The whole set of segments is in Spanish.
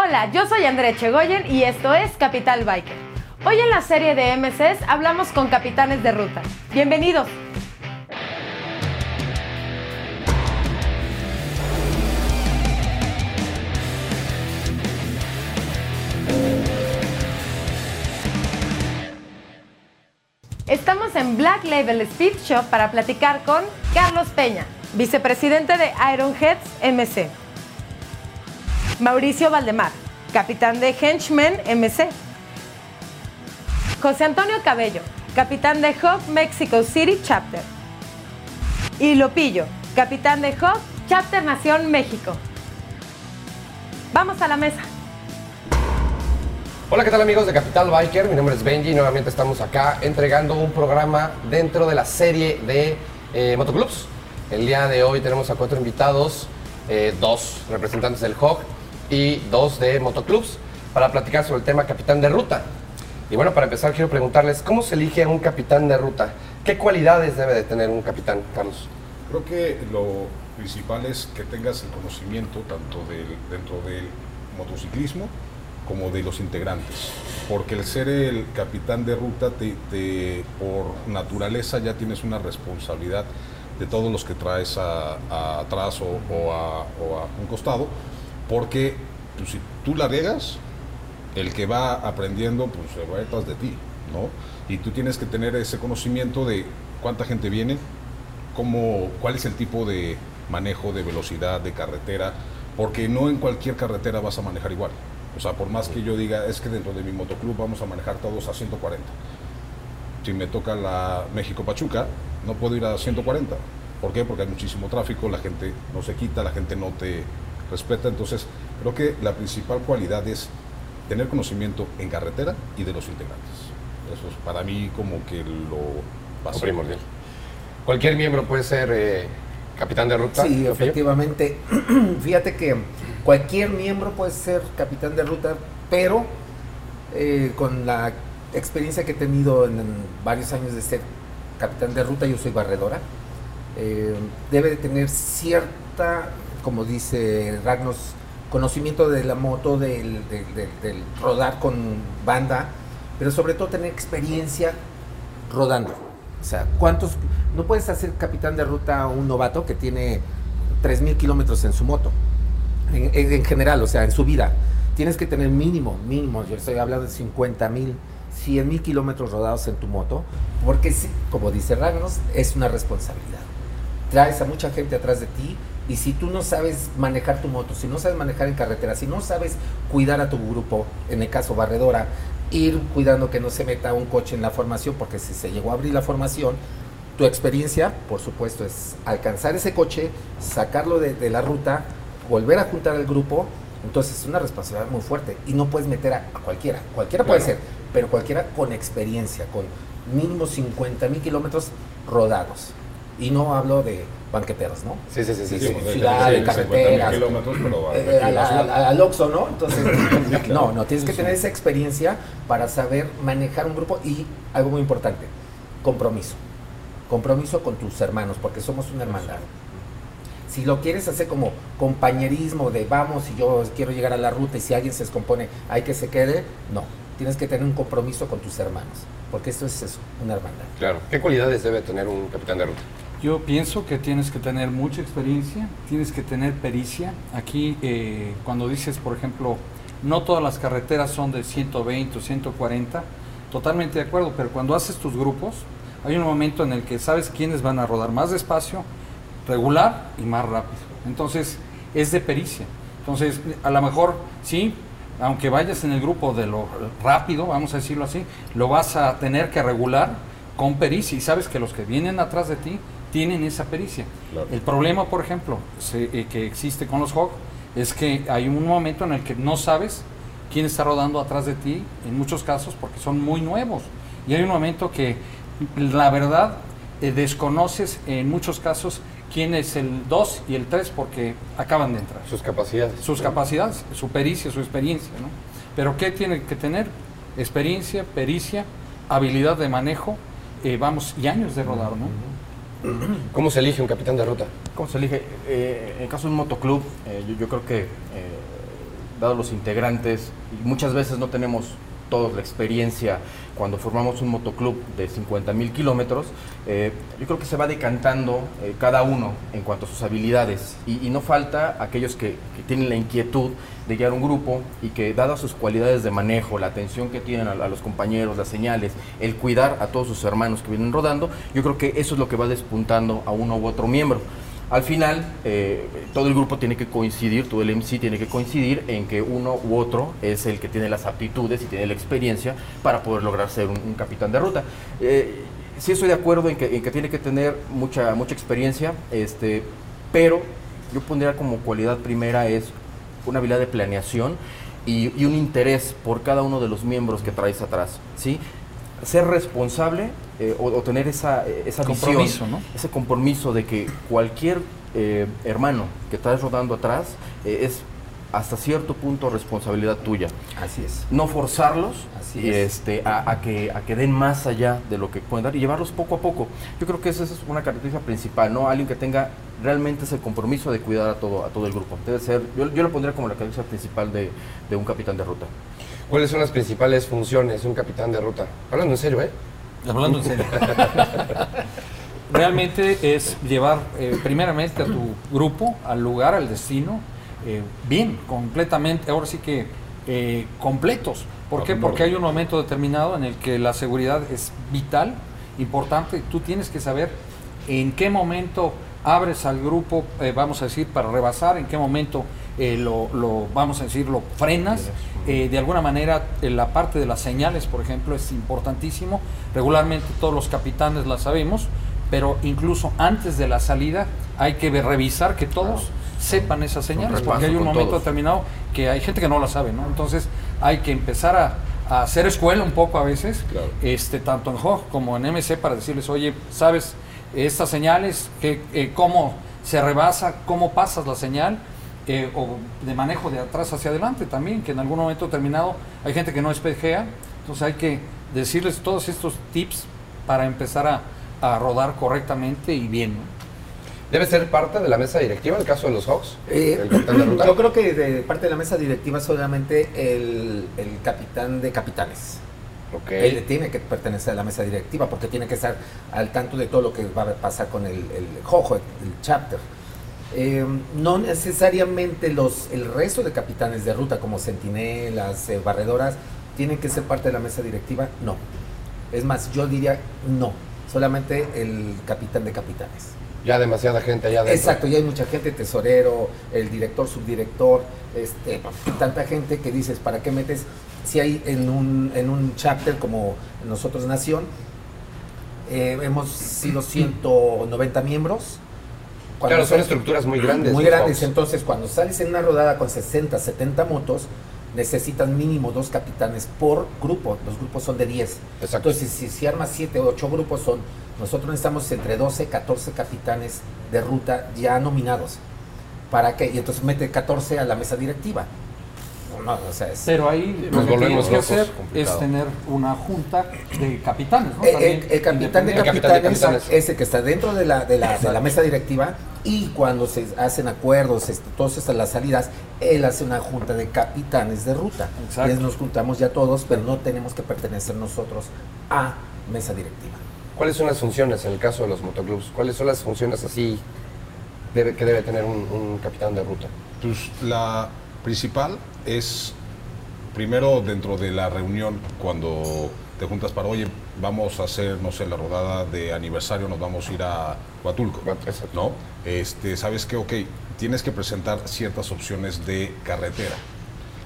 Hola, yo soy André Chegoyen y esto es Capital Biker. Hoy en la serie de MCs hablamos con capitanes de ruta. Bienvenidos. Estamos en Black Label Speed Shop para platicar con Carlos Peña, vicepresidente de Ironheads MC. Mauricio Valdemar, capitán de Henchmen MC. José Antonio Cabello, capitán de Hub Mexico City Chapter. Y Lopillo, capitán de Hub Chapter Nación México. Vamos a la mesa. Hola, ¿qué tal amigos de Capital Biker? Mi nombre es Benji y nuevamente estamos acá entregando un programa dentro de la serie de eh, motoclubs. El día de hoy tenemos a cuatro invitados, eh, dos representantes del HOG y dos de motoclubs para platicar sobre el tema capitán de ruta. Y bueno, para empezar quiero preguntarles, ¿cómo se elige un capitán de ruta? ¿Qué cualidades debe de tener un capitán, Carlos? Creo que lo principal es que tengas el conocimiento tanto del, dentro del motociclismo como de los integrantes, porque el ser el capitán de ruta, te, te- por naturaleza ya tienes una responsabilidad de todos los que traes a- a atrás o, o a, o a un costado, porque pues, si tú la riegas, el que va aprendiendo pues se va detrás de ti, ¿no? Y tú tienes que tener ese conocimiento de cuánta gente viene, cómo, cuál es el tipo de manejo de velocidad, de carretera, porque no en cualquier carretera vas a manejar igual. O sea, por más que yo diga, es que dentro de mi motoclub vamos a manejar todos a 140. Si me toca la México-Pachuca, no puedo ir a 140. ¿Por qué? Porque hay muchísimo tráfico, la gente no se quita, la gente no te respeta. Entonces, creo que la principal cualidad es tener conocimiento en carretera y de los integrantes. Eso es para mí como que lo básico. primordial. Cualquier miembro puede ser eh, capitán de ruta. Sí, efectivamente. Fíjate que cualquier miembro puede ser capitán de ruta, pero eh, con la experiencia que he tenido en, en varios años de ser capitán de ruta, yo soy barredora, eh, debe de tener cierta, como dice Ragnos, conocimiento de la moto, del, del- del- del rodar con banda, pero sobre todo tener experiencia rodando. O sea, ¿cuántos? No puedes hacer capitán de ruta a un novato que tiene 3.000 kilómetros en su moto. En, en- en general, o sea, en su vida. Tienes que tener mínimo, mínimo, yo estoy hablando de 50 mil, 100 mil kilómetros rodados en tu moto, porque, como dice Ragnos, es una responsabilidad. Traes a mucha gente atrás de ti y si tú no sabes manejar tu moto, si no sabes manejar en carretera, si no sabes cuidar a tu grupo, en el caso barredora, ir cuidando que no se meta un coche en la formación, porque si se llegó a abrir la formación, tu experiencia, por supuesto, es alcanzar ese coche, sacarlo de, de la ruta, volver a juntar al grupo. Entonces es una responsabilidad muy fuerte y no puedes meter a, a cualquiera. Cualquiera puede ser, pero cualquiera con experiencia, con mínimo 50 mil kilómetros rodados. Y no hablo de banqueteros, ¿no? Sí, sí, sí. sí, Sí, ciudad, en carreteras. Eh, al Oxxo, ¿no? Entonces, claro. no, no, tienes que tener esa experiencia para saber manejar un grupo y algo muy importante, compromiso. Compromiso con tus hermanos, porque somos una hermandad. Si lo quieres hacer como compañerismo de vamos y yo quiero llegar a la ruta y si alguien se descompone hay que se quede, no. Tienes que tener un compromiso con tus hermanos, porque esto es eso, una hermandad. Claro. ¿Qué cualidades debe tener un capitán de ruta? Yo pienso que tienes que tener mucha experiencia, tienes que tener pericia. Aquí, eh, cuando dices, por ejemplo, no todas las carreteras son de 120 o 140, totalmente de acuerdo, pero cuando haces tus grupos, hay un momento en el que sabes quiénes van a rodar más despacio, regular y más rápido. Entonces, es de pericia. Entonces, a lo mejor, sí, aunque vayas en el grupo de lo rápido, vamos a decirlo así, lo vas a tener que regular con pericia y sabes que los que vienen atrás de ti tienen esa pericia. Claro. El problema, por ejemplo, se- eh, que existe con los HOG es que hay un momento en el que no sabes quién está rodando atrás de ti, en muchos casos porque son muy nuevos. Y hay un momento que, la verdad, eh, desconoces en muchos casos quién es el 2 y el 3 porque acaban de entrar Sus capacidades. sus capacidades, su pericia, su experiencia, ¿no? Pero ¿qué tiene que tener? Experiencia, pericia, habilidad de manejo, eh, vamos, y años de rodar, ¿no? ¿Cómo se elige un capitán de ruta? ¿Cómo se elige? Eh, en el caso de un motoclub, eh, yo, yo creo que eh, dados los integrantes, y muchas veces no tenemos todos la experiencia cuando formamos un motoclub de 50 mil kilómetros, eh, yo creo que se va decantando eh, cada uno en cuanto a sus habilidades y, no falta aquellos que, tienen la inquietud de guiar un grupo y que dadas sus cualidades de manejo, la atención que tienen a los compañeros, las señales, el cuidar a todos sus hermanos que vienen rodando, yo creo que eso es lo que va despuntando a uno u otro miembro. Al final, eh, todo el grupo tiene que coincidir, todo el MC tiene que coincidir en que uno u otro es el que tiene las aptitudes y tiene la experiencia para poder lograr ser un, capitán de ruta. Eh, sí estoy de acuerdo en que, en que tiene que tener mucha, mucha experiencia, este, pero yo pondría como cualidad primera es una habilidad de planeación y, y un interés por cada uno de los miembros que traes atrás, ¿sí? Ser responsable eh, o, o tener esa, eh, esa Compromiso, visión, ¿no? ese compromiso de que cualquier eh, hermano que estás rodando atrás eh, es hasta cierto punto responsabilidad tuya. Así es. No forzarlos Así y es. este, a, a que, a que den más allá de lo que pueden dar y llevarlos poco a poco. Yo creo que esa es una característica principal, ¿no? Alguien que tenga realmente ese compromiso de cuidar a todo, a todo el grupo. Debe ser, yo, yo lo pondría como la característica principal de, de un capitán de ruta. ¿Cuáles son las principales funciones de un capitán de ruta? Hablando en serio, ¿eh? Hablando en serio. Realmente es llevar eh, primeramente a tu grupo al lugar, al destino, eh, bien, completamente, ahora sí que eh, completos. ¿Por qué? Porque hay un momento determinado en el que la seguridad es vital, importante. Tú tienes que saber en qué momento abres al grupo, vamos a decir, para rebasar, en qué momento eh, lo, lo, vamos a decir, lo frenas. Eh, de alguna manera, en la parte de las señales, por ejemplo, es importantísimo. Regularmente todos los capitanes la sabemos, pero incluso antes de la salida hay que revisar que todos sepan esas señales, porque hay un momento todos. determinado que hay gente que no la sabe, ¿no? Entonces hay que empezar a, a hacer escuela un poco a veces, Claro. este, tanto en HOG como en MC, para decirles, oye, ¿sabes estas señales? Que, eh, ¿Cómo se rebasa? ¿Cómo pasas la señal? Eh, o de manejo de atrás hacia adelante también, que en algún momento determinado hay gente que no espejea, entonces hay que decirles todos estos tips para empezar a, a rodar correctamente y bien. ¿no? ¿Debe ser parte de la mesa directiva el caso de los Hawks? Eh, el capitán de ruta. yo creo que de parte de la mesa directiva solamente el, el capitán de capitanes. Ok. Él tiene que pertenecer a la mesa directiva porque tiene que estar al tanto de todo lo que va a pasar con el, el jojo, el, el chapter. Eh, no necesariamente los, el resto de capitanes de ruta, como centinelas, eh, barredoras, tienen que ser parte de la mesa directiva. No. Es más, yo diría no. Solamente el capitán de capitanes. Ya demasiada gente allá adentro. Exacto, ya hay mucha gente, tesorero, el director, subdirector, este, tanta gente que dices, ¿para qué metes? Si hay en un, en un chapter como nosotros Nación, eh, hemos sido 190 miembros. Cuando Claro, son estructuras muy grandes. Muy grandes, entonces cuando sales en una rodada con 60, 70 motos, necesitas mínimo dos capitanes por grupo, los grupos son de 10. Exacto. Entonces, si, si armas 7 o 8 grupos, son nosotros necesitamos entre 12 14 capitanes de ruta ya nominados. ¿Para qué? Y entonces mete 14 a la mesa directiva. No, o sea, es- Pero ahí Nos lo que volvemos que locos, hacer complicado. es tener una junta de capitanes, ¿no? Eh, el, el capitán de El capitán de capitanes, capitanes. es el que está dentro de la, de, la, de la mesa directiva y cuando se hacen acuerdos, este, todas estas las salidas, él hace una junta de capitanes de ruta. Exacto. Y nos juntamos ya todos, pero no tenemos que pertenecer nosotros a mesa directiva. ¿Cuáles son las funciones en el caso de los motoclubs? ¿Cuáles son las funciones así debe- que debe tener un, un capitán de ruta? Pues la principal es, primero dentro de la reunión, cuando te juntas para, oye, vamos a hacer, no sé, la rodada de aniversario, nos vamos a ir a Huatulco, Exacto. ¿no? Este, ¿Sabes qué? Ok, tienes que presentar ciertas opciones de carretera.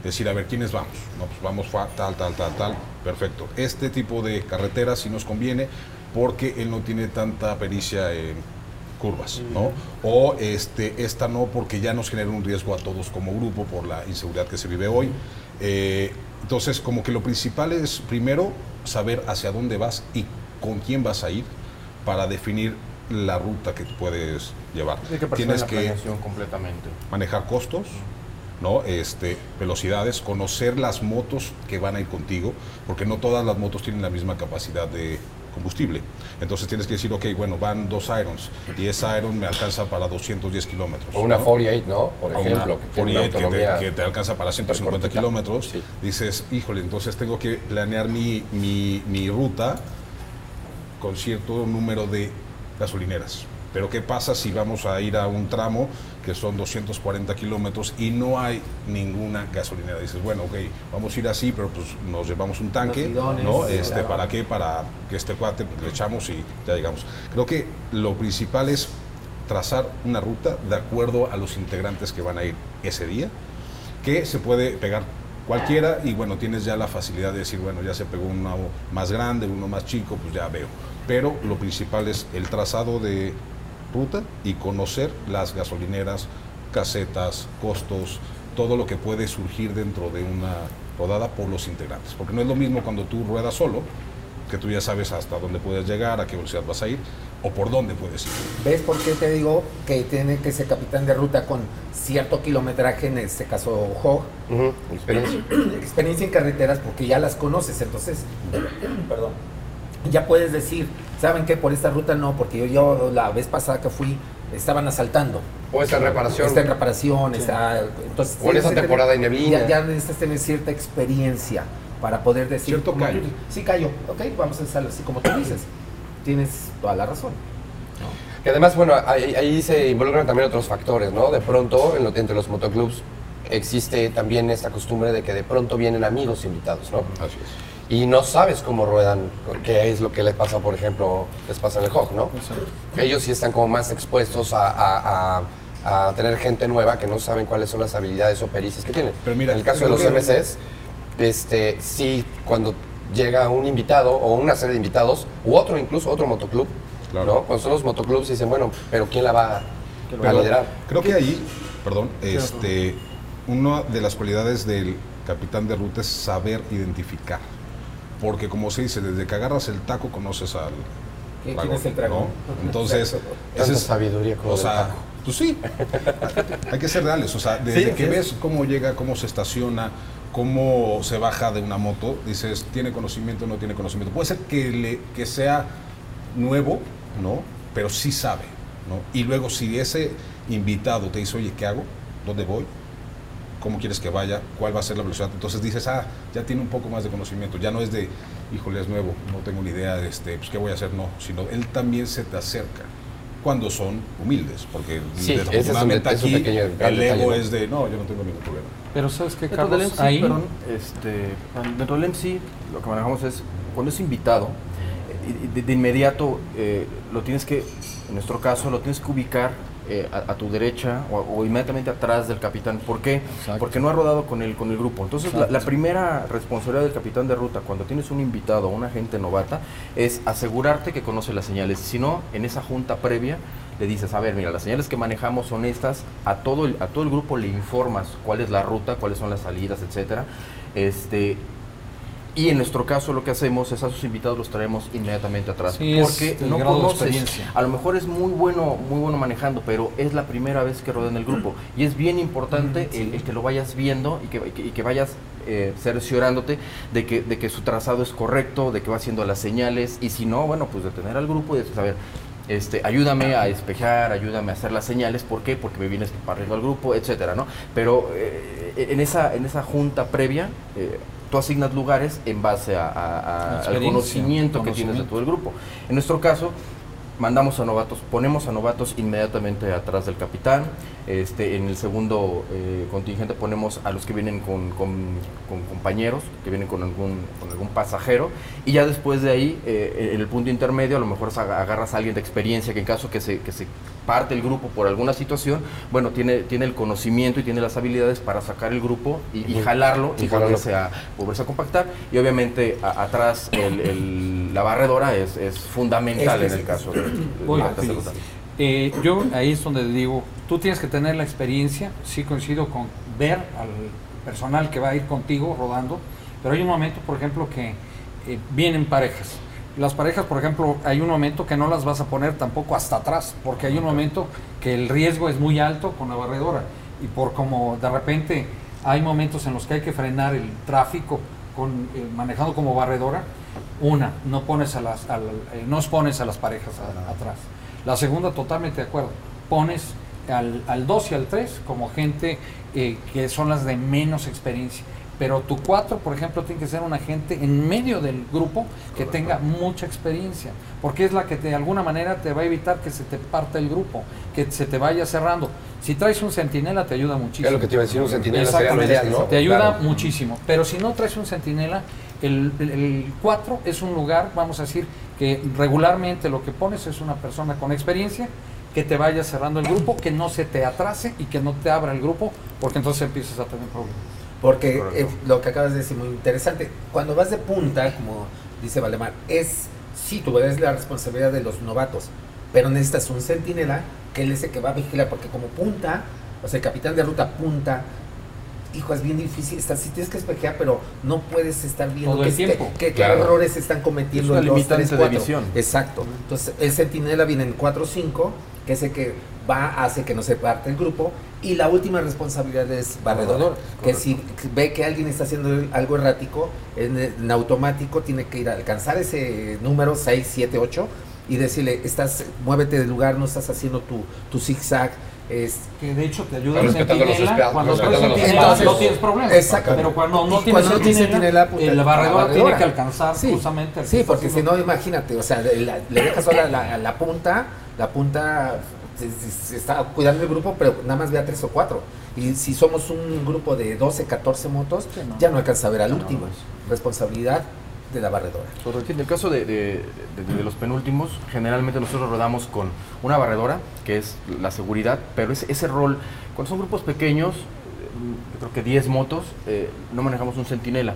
Decir, a ver, ¿quiénes vamos? No, pues vamos tal, tal, tal, tal. Perfecto. Este tipo de carretera sí nos conviene porque él no tiene tanta pericia en curvas, ¿no? O este, esta no porque ya nos genera un riesgo a todos como grupo por la inseguridad que se vive hoy. Eh, entonces, como que lo principal es primero saber hacia dónde vas y con quién vas a ir para definir la ruta que puedes llevar. Que Tienes que completamente. manejar costos, ¿no? Este, velocidades, conocer las motos que van a ir contigo, porque no todas las motos tienen la misma capacidad de combustible. Entonces tienes que decir, ok, bueno, van dos Irons y ese Iron me alcanza para 210 kilómetros. O una ¿no? 48, ¿no? Por ejemplo. una que tiene una 48 que te, autonomía que te alcanza para 150 cortita. kilómetros, Sí. dices, híjole, entonces tengo que planear mi, mi, mi ruta con cierto número de gasolineras. Pero ¿qué pasa si vamos a ir a un tramo que son 240 kilómetros y no hay ninguna gasolinera? Dices, bueno, ok, vamos a ir así, pero pues nos llevamos un tanque, bidones, ¿no? Este, claro. ¿Para qué? Para que este cuate pues, le echamos y ya llegamos. Creo que lo principal es trazar una ruta de acuerdo a los integrantes que van a ir ese día, que se puede pegar cualquiera y bueno, tienes ya la facilidad de decir, bueno, ya se pegó uno más grande, uno más chico, pues ya veo. Pero lo principal es el trazado de ruta y conocer las gasolineras, casetas, costos, todo lo que puede surgir dentro de una rodada por los integrantes. Porque no es lo mismo cuando tú ruedas solo, que tú ya sabes hasta dónde puedes llegar, a qué velocidad vas a ir o por dónde puedes ir. ¿Ves por qué te digo que tiene que ser capitán de ruta con cierto kilometraje, en este caso Hog, Ujú, experiencia. experiencia en carreteras porque ya las conoces, entonces, perdón, ya puedes decir, ¿saben qué? Por esta ruta no, porque yo, yo la vez pasada que fui estaban asaltando. O esta reparación. Está en reparación, está... Entonces, O en esa temporada tener- de neblina. Ya, ya necesitas tener cierta experiencia para poder decir... Cierto como callo. tú- Sí, callo. Ok, vamos a hacerlo así como tú dices. Tienes toda la razón. Que además, bueno, ahí, ahí se involucran también otros factores, ¿no? De pronto, en lo- entre los motoclubs existe también esta costumbre de que de pronto vienen amigos invitados, ¿no? Así es. Y no sabes cómo ruedan, qué es lo que les pasa, por ejemplo, les pasa en el Hog, ¿no? Ellos sí están como más expuestos a, a- a- a tener gente nueva que no saben cuáles son las habilidades o pericias que tienen. Pero mira, en el caso de los MCs, este, sí, cuando llega un invitado o una serie de invitados, u otro incluso, otro motoclub, Claro. ¿no? Cuando son los motoclubs dicen, bueno, pero ¿quién la va ¿Quién la a va a liderar? Creo que ahí, perdón, este, una de las cualidades del capitán de ruta es saber identificar. Porque como se dice, desde que agarras el taco conoces al ¿Quién es el dragón? ¿no? Entonces, esa es sabiduría como O sea, taco. pues sí, hay que ser reales. O sea, desde Sí, que sí. ves cómo llega, cómo se estaciona, cómo se baja de una moto, dices, ¿tiene conocimiento o no tiene conocimiento? Puede ser que, le, que sea nuevo, ¿no? Pero sí sabe, ¿no? Y luego si ese invitado te dice, oye, ¿qué hago? ¿Dónde voy? ¿Cómo quieres que vaya? ¿Cuál va a ser la velocidad? Entonces dices, ah, ya tiene un poco más de conocimiento. Ya no es de, híjole, es nuevo, no tengo ni idea de este, pues, qué voy a hacer, no. Sino él también se te acerca cuando son humildes, porque Sí, ese es un desafortunadamente de- es un aquí pequeño el ego ¿no? es de, no, yo no tengo ningún problema. Pero ¿sabes qué, Dentro del Carlos? MC, Ahí, perdón, este, dentro del MC lo que manejamos es, cuando es invitado, eh, de inmediato eh, lo tienes que, en nuestro caso, lo tienes que ubicar eh, a, a tu derecha o, o inmediatamente atrás del capitán. ¿Por qué? Exacto. Porque no ha rodado con el, con el grupo. Entonces, la primera responsabilidad del capitán de ruta cuando tienes un invitado o una gente novata es asegurarte que conoce las señales. Si no, en esa junta previa le dices, a ver, mira, las señales que manejamos son estas, a todo el, a todo el grupo le informas cuál es la ruta, cuáles son las salidas, etcétera. Este, y en nuestro caso lo que hacemos es a sus invitados los traemos inmediatamente atrás. Sí, porque no conoces. A lo mejor es muy bueno, muy bueno manejando, pero es la primera vez que rodea en el grupo. Y es bien importante el, el que lo vayas viendo y que, y que- y que vayas eh, cerciorándote de que, de que su trazado es correcto, de que va haciendo las señales. Y si no, bueno, pues detener al grupo y decir, a ver, este, ayúdame a despejar, ayúdame a hacer las señales. ¿Por qué? Porque me vienes parriendo al grupo, etcétera, ¿no? Pero eh, en, esa, en esa junta previa, eh, tú asignas lugares en base a- a- a- al Experiencia, conocimiento que tienes de conocimiento. todo el grupo. En nuestro caso, mandamos a novatos, ponemos a novatos inmediatamente atrás del capitán. Este, en el segundo eh, contingente ponemos a los que vienen con, con- con compañeros, que vienen con algún, con algún pasajero. Y ya después de ahí, eh, en el punto intermedio, a lo mejor aga- agarras a alguien de experiencia que en caso que se, que se parte el grupo por alguna situación, bueno, tiene, tiene el conocimiento y tiene las habilidades para sacar el grupo y, jalarlo y Y jalarlo. volverse a, volverse a compactar. Y obviamente a- atrás el- el- la barredora es, es fundamental Es- en el caso de, de la ruta. Eh, yo ahí es donde digo, tú tienes que tener la experiencia, sí coincido con ver al personal que va a ir contigo rodando, pero hay un momento, por ejemplo, que eh, vienen parejas. Las parejas, por ejemplo, hay un momento que no las vas a poner tampoco hasta atrás, porque hay un momento que el riesgo es muy alto con la barredora y por como de repente hay momentos en los que hay que frenar el tráfico con, eh, manejando como barredora, una, no pones a las, al- eh, no pones a las parejas a- atrás. La segunda, totalmente de acuerdo, pones al, al 2 y al 3 como gente eh, que son las de menos experiencia. Pero tu 4, por ejemplo, tiene que ser una gente en medio del grupo que tenga mucha experiencia, porque es la que de alguna manera te va a evitar que se te parte el grupo, que se te vaya cerrando. Si traes un centinela te ayuda muchísimo. Es lo que te iba a decir, un centinela sería lo ideal, ¿no? Te ayuda Claro. muchísimo. Pero si no traes un centinela, el 4 es un lugar, vamos a decir, que regularmente lo que pones es una persona con experiencia que te vaya cerrando el grupo, que no se te atrase y que no te abra el grupo, porque entonces empiezas a tener problemas. Porque eh, lo que acabas de decir muy interesante. Cuando vas de punta, como dice Valdemar, es sí, tú eres la responsabilidad de los novatos, pero necesitas un centinela que él es el que va a vigilar, porque como punta, o sea, el capitán de ruta punta, hijo, es bien difícil, estás, sí tienes que espejear, pero no puedes estar viendo Todo el qué, tiempo. qué- qué Claro. errores están cometiendo Es dos, limitante tres, de cuatro. visión. Exacto. Entonces, el centinela viene en 4-5, que es el que va, hace que no se parte el grupo. Y la última responsabilidad es barredor, que si ve que alguien está haciendo algo errático, en, en automático tiene que ir a alcanzar ese número 6, 7, 8 y decirle, estás, muévete del lugar, no estás haciendo tu, tu zigzag. Es, Que de hecho te ayuda el centinela. espacios, Cuando centinela espacios. no tienes problema. Exacto. Pero cuando no tienes cuando el la barredor barredora. tiene que alcanzar Sí, justamente. al que sí, porque si no, imagínate, o sea, la- le dejas sola la, la punta, la punta se, se- se está cuidando el grupo, pero nada más ve a tres o cuatro. Y si somos un grupo de 12, 14 motos, Sí, no. ya no alcanza a ver al No, último. no. Responsabilidad de la barredora. Correcto. En el caso de, de- de- de los penúltimos, generalmente nosotros rodamos con una barredora, que es la seguridad, pero ese, ese rol, cuando son grupos pequeños, yo creo que 10 motos, eh, no manejamos un centinela.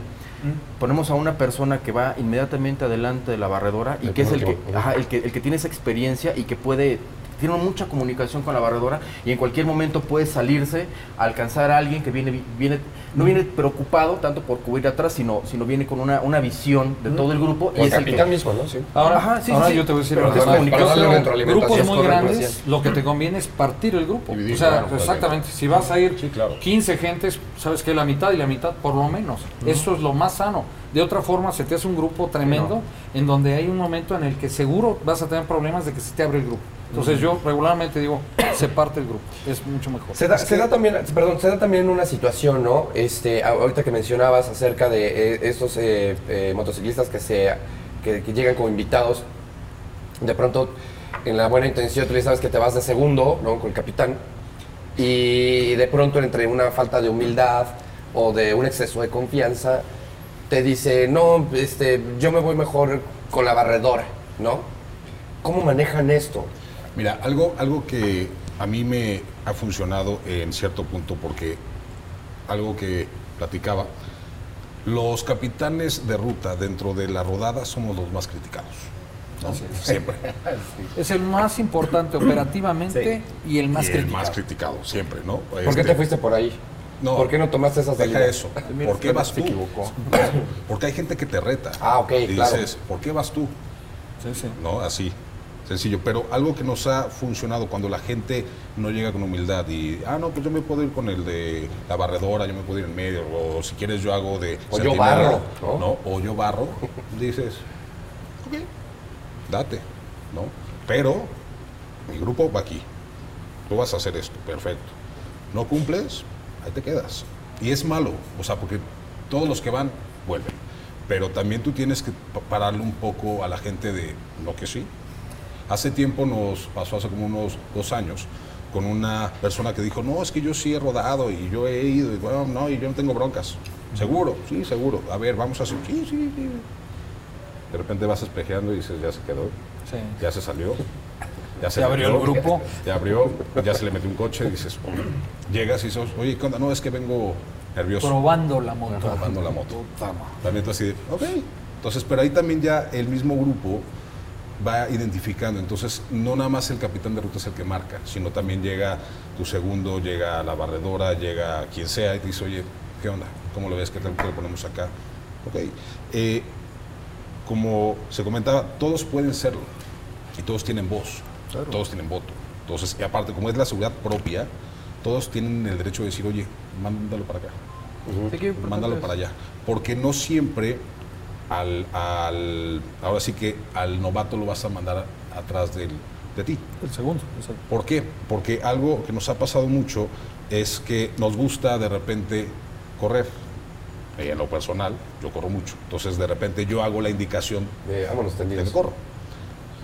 Ponemos a una persona que va inmediatamente adelante de la barredora y El que es el que, ajá, el que, el que tiene esa experiencia y que puede tiene mucha comunicación con la barredora y en cualquier momento puede salirse, alcanzar a alguien que viene, viene no viene preocupado tanto por cubrir atrás, sino, sino viene con una, una visión de todo el grupo O el el que- capitán mismo, ¿no? Sí. Ahora, Ajá, sí, ahora sí, yo te voy a decir pero es comunicación. Para darle Grupos muy grandes, lo que te conviene es partir el grupo. Dividir, o sea, claro, exactamente, si vas a ir Sí, claro. 15 gentes, sabes que la mitad y la mitad por lo menos. Eso es lo más sano. De otra forma, se te hace un grupo tremendo en donde hay un momento en el que seguro vas a tener problemas de que se te abre el grupo. Entonces yo regularmente digo, se parte el grupo, es mucho mejor. Se da, se da también, perdón, se da también una situación, ¿no? Este, ahorita que mencionabas acerca de eh, estos eh, eh, motociclistas que se que, que llegan como invitados, de pronto en la buena intención tú le sabes que te vas de segundo, ¿no? Con el capitán y de pronto entre una falta de humildad o de un exceso de confianza te dice no, este, yo me voy mejor con la barredora, ¿no? ¿Cómo manejan esto? Mira, algo, algo que a mí me ha funcionado en cierto punto, porque algo que platicaba, los capitanes de ruta dentro de la rodada somos los más criticados. ¿no? Siempre. Es el más importante operativamente y el más y el criticado. más criticado, siempre, ¿no? ¿Por qué Este, te fuiste por ahí? No, ¿Por qué no tomaste esa salida? Deja eso. Mira, ¿Por qué vas tú? equivocó. Porque hay gente que te reta. Ah, ok, Y claro. dices, ¿por qué vas tú? Sí, sí. ¿no? Así, sencillo. Pero algo que nos ha funcionado cuando la gente no llega con humildad y, ah, no, pues yo me puedo ir con el de la barredora, yo me puedo ir en medio, o si quieres yo hago de... O yo barro, ¿no? O yo barro, dices, ok, date, ¿no? Pero mi grupo va aquí, tú vas a hacer esto, perfecto. No cumples, ahí te quedas. Y es malo, o sea, porque todos los que van, vuelven. Pero también tú tienes que pa- pararle un poco a la gente de, no que sí. Hace tiempo nos pasó, hace como unos dos años, con una persona que dijo, no, es que yo sí he rodado y yo he ido, y bueno, no, y yo no tengo broncas. Seguro, sí, seguro. A ver, vamos a hacer, sí, sí, sí. De repente vas espejeando y dices, ya se quedó, Sí. ya se salió, ya se Se abrió el metió, grupo. Ya abrió, ya se le metió un coche y dices, llegas y dices, oye, ¿qué onda? No, es que vengo nervioso. Probando la moto. Probando la moto. También tú así ok. Entonces, pero ahí también ya el mismo grupo va identificando. Entonces, no nada más el capitán de ruta es el que marca, sino también llega tu segundo, llega la barredora, llega quien sea y te dice, oye, ¿qué onda? ¿Cómo lo ves? ¿Qué tal que lo ponemos acá? Ok. Eh, como se comentaba, todos pueden serlo y todos tienen voz, todos tienen voto. Entonces, y aparte, como es la seguridad propia, todos tienen el derecho de decir, oye, mándalo para acá. Qué importante mándalo para allá. Porque no siempre al, al- ahora sí que al novato lo vas a mandar atrás del- de ti. El segundo, exacto. ¿Por qué? Porque algo que nos ha pasado mucho es que nos gusta de repente correr. En lo personal, yo corro mucho. Entonces, de repente yo hago la indicación De, vámonos de que corro.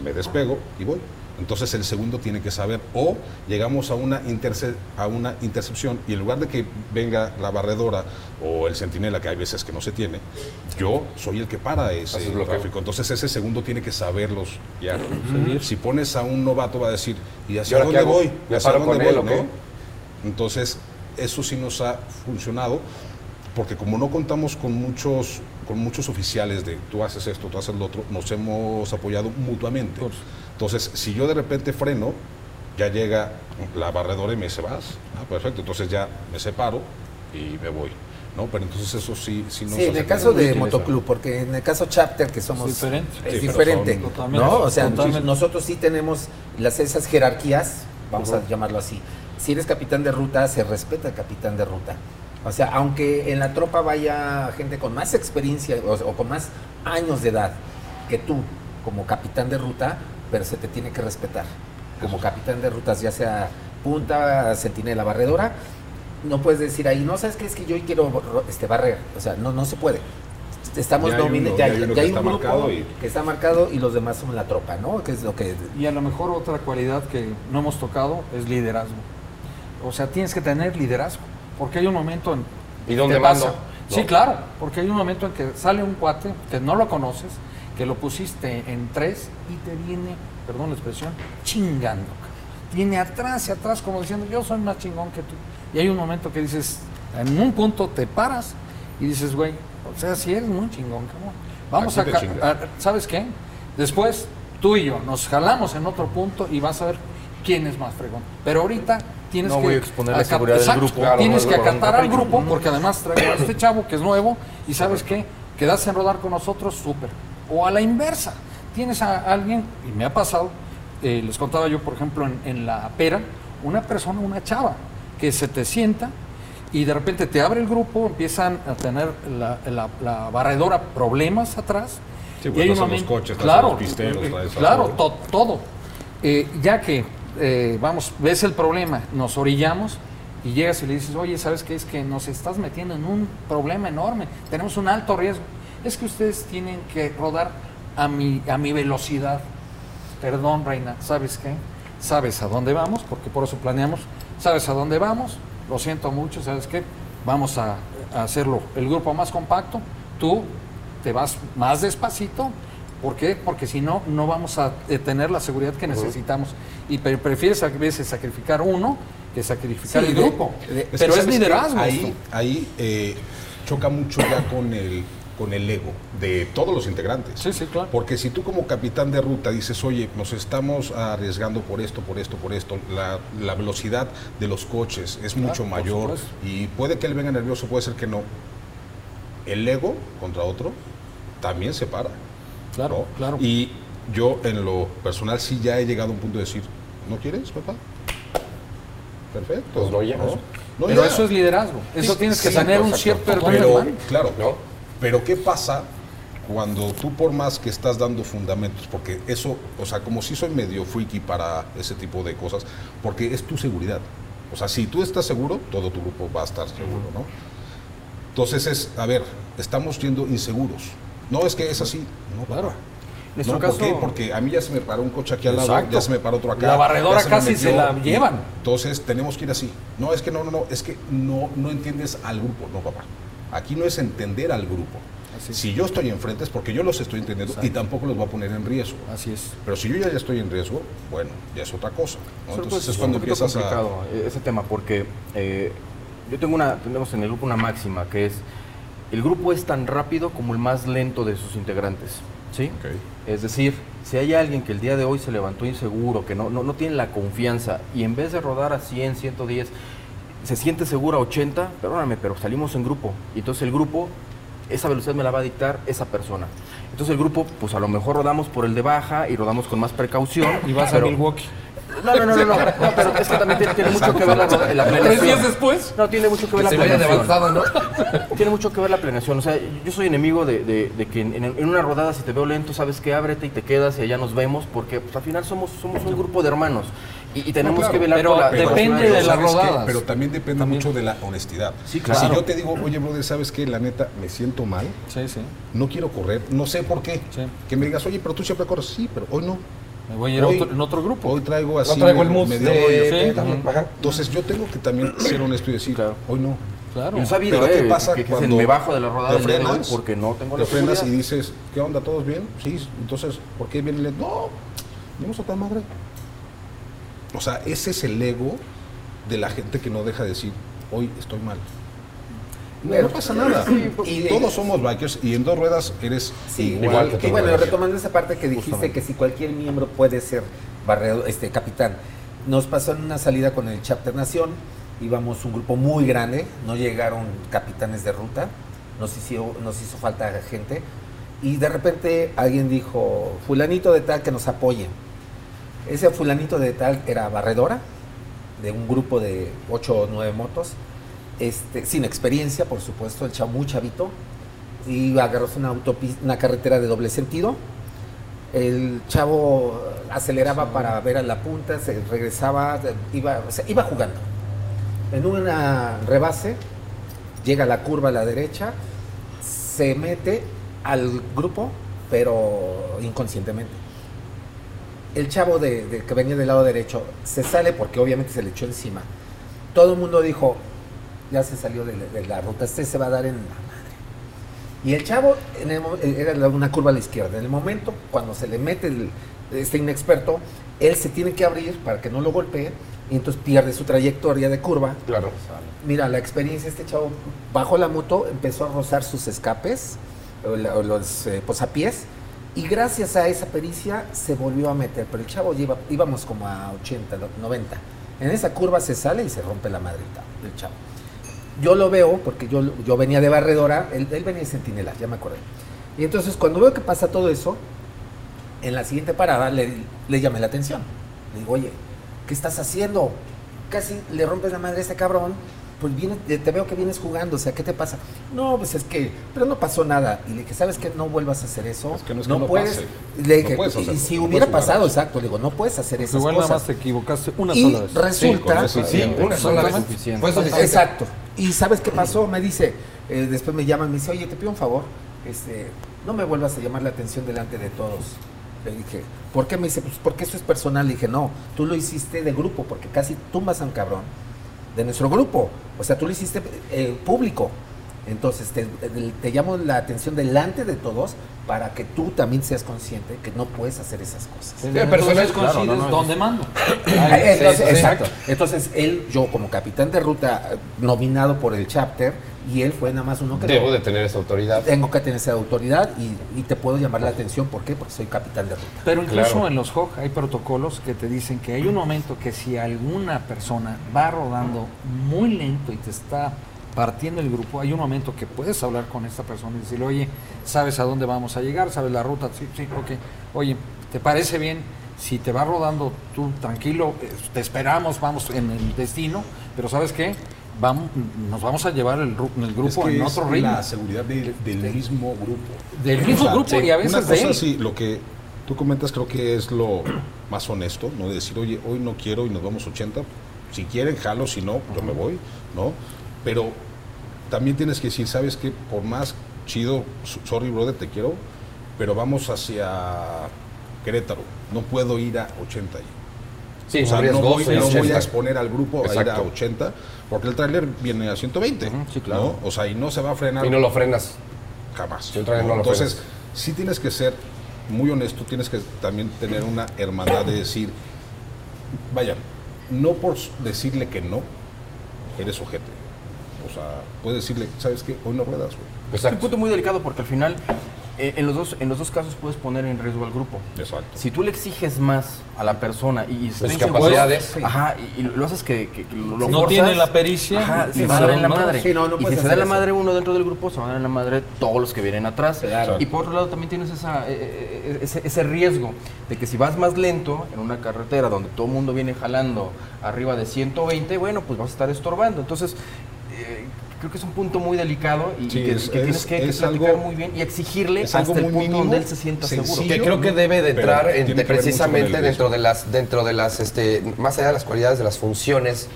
Me despego y voy. Entonces el segundo tiene que saber. O llegamos a una, interce- a una intercepción y en lugar de que venga la barredora o el centinela, que hay veces que no se tiene, yo soy el que para ese Haces tráfico. Entonces ese segundo tiene que saberlos ya. Si pones a un novato va a decir, ¿y ¿Y hacia ahora qué dónde voy? ¿Me ¿Hacia dónde él voy, no? Entonces, eso sí nos ha funcionado, porque como no contamos con muchos, con muchos oficiales de tú haces esto, tú haces lo otro, nos hemos apoyado mutuamente. Por- Entonces, si yo de repente freno, ya llega la barredora y me dice, vas, ah, perfecto, entonces ya me separo y me voy. ¿no? Pero entonces eso sí, sí nos Sí, en el caso de motoclub, porque en el caso chapter que somos Es diferente. es Sí, diferente, son-. ¿no? O sea, Totalmente. nosotros sí tenemos las esas jerarquías, vamos a llamarlo así. Si eres capitán de ruta, se respeta el capitán de ruta. O sea, aunque en la tropa vaya gente con más experiencia o, o con más años de edad que tú como capitán de ruta, pero se te tiene que respetar. Como capitán de rutas, ya sea punta, centinela, barredora, no puedes decir ahí, no, ¿sabes qué? Es que yo quiero ro- este, barrer. O sea, no, no se puede. Estamos Ya hay uno, ya, ya hay ya que hay un está grupo marcado y- que está marcado y los demás son la tropa, ¿no? Que es lo que... Y a lo mejor otra cualidad que no hemos tocado es liderazgo. O sea, tienes que tener liderazgo. Porque hay un momento en. ¿Y dónde mando? No. Sí, claro. Porque hay un momento en que sale un cuate que no lo conoces, que lo pusiste en tres y te viene, perdón la expresión, chingando. Viene atrás y atrás, como diciendo, yo soy más chingón que tú. Y hay un momento que dices, en un punto te paras y dices, güey, o sea, si eres muy chingón, cabrón. Vamos a, a- ¿Sabes qué? Después, tú y yo nos jalamos en otro punto y vas a ver quién es más fregón. Pero ahorita tienes No que. voy a exponer la acat- seguridad del Exacto, grupo. Claro, tienes que acatar al grupo porque además traigo a este chavo que es nuevo y sabes qué, quedas en rodar con nosotros, súper. O a la inversa, tienes a alguien, y me ha pasado, eh, les contaba yo, por ejemplo, en, en la pera, una persona, una chava, que se te sienta y de repente te abre el grupo, empiezan a tener la, la- la barredora problemas atrás. Sí, y pues hay traes a los coches, claro, los pisteros, eh, claro, todo. to- todo. Eh, ya que, vamos, ves el problema, nos orillamos y llegas y le dices, oye, ¿sabes qué? Es que nos estás metiendo en un problema enorme, tenemos un alto riesgo. Es que ustedes tienen que rodar a mi, a mi velocidad. Perdón, Reina, ¿sabes qué? Sabes a dónde vamos, porque por eso planeamos. ¿Sabes a dónde vamos? Lo siento mucho, ¿sabes qué? Vamos a, a hacerlo el grupo más compacto. Tú te vas más despacito. ¿Por qué? Porque si no, no vamos a eh, tener la seguridad que necesitamos. Y pre- prefieres a veces sacrificar uno que sacrificar Sí, el grupo. de- Pero es liderazgo. Ahí, esto. ahí eh, choca mucho ya con el, con el ego de todos los integrantes. Sí, sí, claro. Porque si tú como capitán de ruta dices, oye, nos estamos arriesgando por esto, por esto, por esto, la, la velocidad de los coches es mucho por mayor y puede que él venga nervioso, puede ser que no. El ego contra otro también se para. Claro, ¿no? claro. Y yo en lo personal sí ya he llegado a un punto de decir, ¿no quieres, papá? Perfecto. Pues no ya. No Pero ya. eso es liderazgo. Eso Sí, tienes que sí, tener un cierto perdón, claro, ¿No? Pero ¿qué pasa cuando tú por más que estás dando fundamentos, porque eso, o sea, como si soy medio freaky para ese tipo de cosas, porque es tu seguridad. O sea, si tú estás seguro, todo tu grupo va a estar seguro, ¿no? Entonces es, a ver, estamos siendo inseguros. No es que es así, no, Claro. En nuestro No, caso, ¿por qué? Porque a mí ya se me paró un coche aquí al lado, Exacto. ya se me paró otro acá. La barredora me casi se la llevan. Entonces tenemos que ir así. No, es que no, no, no, es que no, no entiendes al grupo, no, papá. Aquí no es entender al grupo. Es. Si yo estoy enfrente es porque yo los estoy entendiendo y tampoco los voy a poner en riesgo. Así es. Pero si yo ya estoy en riesgo, bueno, ya es otra cosa. Entonces es un cuando empiezas complicado eh, ese tema porque eh, yo tengo una tenemos en el grupo una máxima que es el grupo es tan rápido como el más lento de sus integrantes, ¿sí? Es decir, si hay alguien que el día de hoy se levantó inseguro, que no, no, no tiene la confianza y en vez de rodar a 100, 110, se siente seguro a 80, perdóname, pero salimos en grupo. Y entonces el grupo, esa velocidad me la va a dictar esa persona. Entonces el grupo, pues a lo mejor rodamos por el de baja y rodamos con más precaución. Y vas pero a Milwaukee. No, no, no, no, no, no, pero es que también tiene, tiene mucho que ver la, la ¿Tres planeación. días después? No, tiene mucho que ver la Se vaya de planeación. avanzada, ¿no? Tiene mucho que ver la planeación. O sea, yo soy enemigo de, de- de que en, en una rodada, si te veo lento, sabes que ábrete y te quedas y allá nos vemos, porque pues, al final somos, somos un grupo de hermanos y, y tenemos claro. que velar Pero por la depende por la de las rodadas. Pero también depende mucho de la honestidad. Sí, claro. Si yo te digo, oye, brother, ¿sabes qué? La neta, me siento mal, Sí, sí. no quiero correr, no sé por qué. Sí. Que me digas, oye, pero tú siempre corres. Sí, pero hoy no. Me voy a ir a otro- en otro grupo. Hoy traigo así. No traigo el mood de... rollo. Sí. también, ajá. Entonces yo tengo que también ser honesto y decir, Claro. hoy no. Claro. Y he sabido, Pero ¿qué eh, pasa que, que cuando me bajo de la rodada te de frenas? porque no tengo Te la frenas y seguridad. dices, ¿qué onda? ¿Todos bien? Sí, entonces, ¿por qué viene? No, vamos a tal madre. O sea, ese es el ego de la gente que no deja de decir, hoy estoy mal. No, no pasa nada. Y Todos somos bikers y en dos ruedas eres Sí, igual, igual que Y bueno, retomando esa parte que dijiste que si cualquier miembro puede ser este capitán, nos pasó en una salida con el Chapter Nación, íbamos un grupo muy grande, no llegaron capitanes de ruta, nos hizo, nos hizo falta gente, y de repente alguien dijo, fulanito de tal que nos apoye. Ese fulanito de tal era barredora, de un grupo de 8 o 9 motos, este, sin experiencia, por supuesto, el chavo muy chavito, y agarró una, autopista, una carretera de doble sentido. El chavo aceleraba para ver a la punta, se regresaba, iba, o sea, iba jugando. En una rebase, llega a la curva a la derecha, se mete al grupo, pero inconscientemente. El chavo de, de- que venía del lado derecho se sale porque obviamente se le echó encima. Todo el mundo dijo, ya se salió de, la- de la ruta, este se va a dar en la madre. Y el chavo en el mo- eh, era una curva a la izquierda. En el momento, cuando se le mete el- este inexperto, él se tiene que abrir para que no lo golpee y entonces pierde su trayectoria de curva. Claro. Mira, la experiencia, este chavo bajó la moto, empezó a rozar sus escapes, los eh, posapiés, y gracias a esa pericia se volvió a meter. Pero el chavo lleva, íbamos como a 80, 90. En esa curva se sale y se rompe la madrita del chavo. Yo lo veo, porque yo, yo venía de barredora, él, él venía de centinela, ya me acordé. Y entonces cuando veo que pasa todo eso, en la siguiente parada le, le llamé la atención. Le digo, oye, ¿qué estás haciendo? Casi le rompes la madre a este cabrón. Pues viene, te veo que vienes jugando, o sea, ¿qué te pasa? No, pues es que, pero no pasó nada. Y le dije, ¿sabes qué? No vuelvas a hacer eso. Es que no es que no puedes. pase. Le dije, No puedes y- si no hubiera pasado, exacto, le digo, no puedes hacer esas Igual nada más cosas. te equivocaste una Y sola vez. resulta, eso Sí, una sola vez. Suficiente. Fue suficiente. Exacto. ¿Y sabes qué pasó? Me dice, eh, después me llama y me dice, oye, te pido un favor, este, no me vuelvas a llamar la atención delante de todos. Le dije, ¿por qué? Me dice, pues porque eso es personal. Le dije, no, tú lo hiciste de grupo, porque casi tumbas a un cabrón de nuestro grupo. O sea, tú lo hiciste eh, público. Entonces, te, te llamo la atención delante de todos para que tú también seas consciente que no puedes hacer esas cosas. Sí, personal, entonces claro, no, no, dónde mando. Entonces, sí, sí. exacto. Entonces, él, yo como capitán de ruta, eh, nominado por el chapter, y él fue nada más uno que Debo no- de tener esa autoridad. tengo que tener esa autoridad y, y te puedo llamar la atención. ¿Por qué? Porque soy capitán de ruta. Pero incluso Claro. en los HOG hay protocolos que te dicen que hay un momento que si alguna persona va rodando muy lento y te está partiendo el grupo, hay un momento que puedes hablar con esta persona y decirle, oye, ¿sabes a dónde vamos a llegar? ¿Sabes la ruta? Sí, sí, ok. Oye, ¿te parece bien? Si te va rodando tú tranquilo, te esperamos, vamos en el destino, pero ¿sabes qué? Vamos, nos vamos a llevar el, ru- el Es grupo que en es otro ritmo. la seguridad del, del mismo grupo. Del mismo grupo sí, y a veces una de cosa él. sí, lo que tú comentas creo que es lo más honesto, ¿no? De decir, oye, hoy no quiero y nos vamos 80. Si quieren, jalo, si no, yo me voy, ¿no? Pero también tienes que decir, ¿sabes qué? Por más chido, so- sorry, brother, te quiero, pero vamos hacia Querétaro. No puedo ir a 80 ahí. Sí, o sea, no voy, no voy 80. a exponer al grupo a ir a Exacto. 80, porque el tráiler viene a 120, Ujú, sí, claro. ¿no? O sea, y no se va a frenar Y no lo frenas. jamás. Si un tráiler no lo Entonces, frenas. sí tienes que ser muy honesto, tienes que también tener una hermandad de decir, vaya, no por decirle que no, eres ojete. O sea, puedes decirle, ¿sabes qué? Hoy no ruedas, güey. Es un punto muy delicado porque al final Eh, En los, dos, en los dos casos puedes poner en riesgo al grupo. Exacto. Si tú le exiges más a la persona y, y se Sus está capacidades. ajá, y, y lo haces que, que- que lo No forzas, tiene la pericia, ajá, y se va a dar en la no, madre. sí, no, no y si puedes se da hacer la eso. madre uno dentro del grupo, se van a dar en la madre todos los que vienen atrás. Claro. Y por otro lado también tienes esa, eh, eh, ese, ese riesgo de que si vas más lento en una carretera donde todo el mundo viene jalando arriba de 120, bueno, pues vas a estar estorbando. Entonces, eh, creo que es un punto muy delicado y, Sí, y que, es- que tienes es- que, que es platicar algo- muy bien y exigirle es hasta algo el punto mínimo, donde él se sienta seguro. sencillo. Que creo que debe de entrar en- de- precisamente dentro de las, dentro de las, este, más allá de las cualidades de las funciones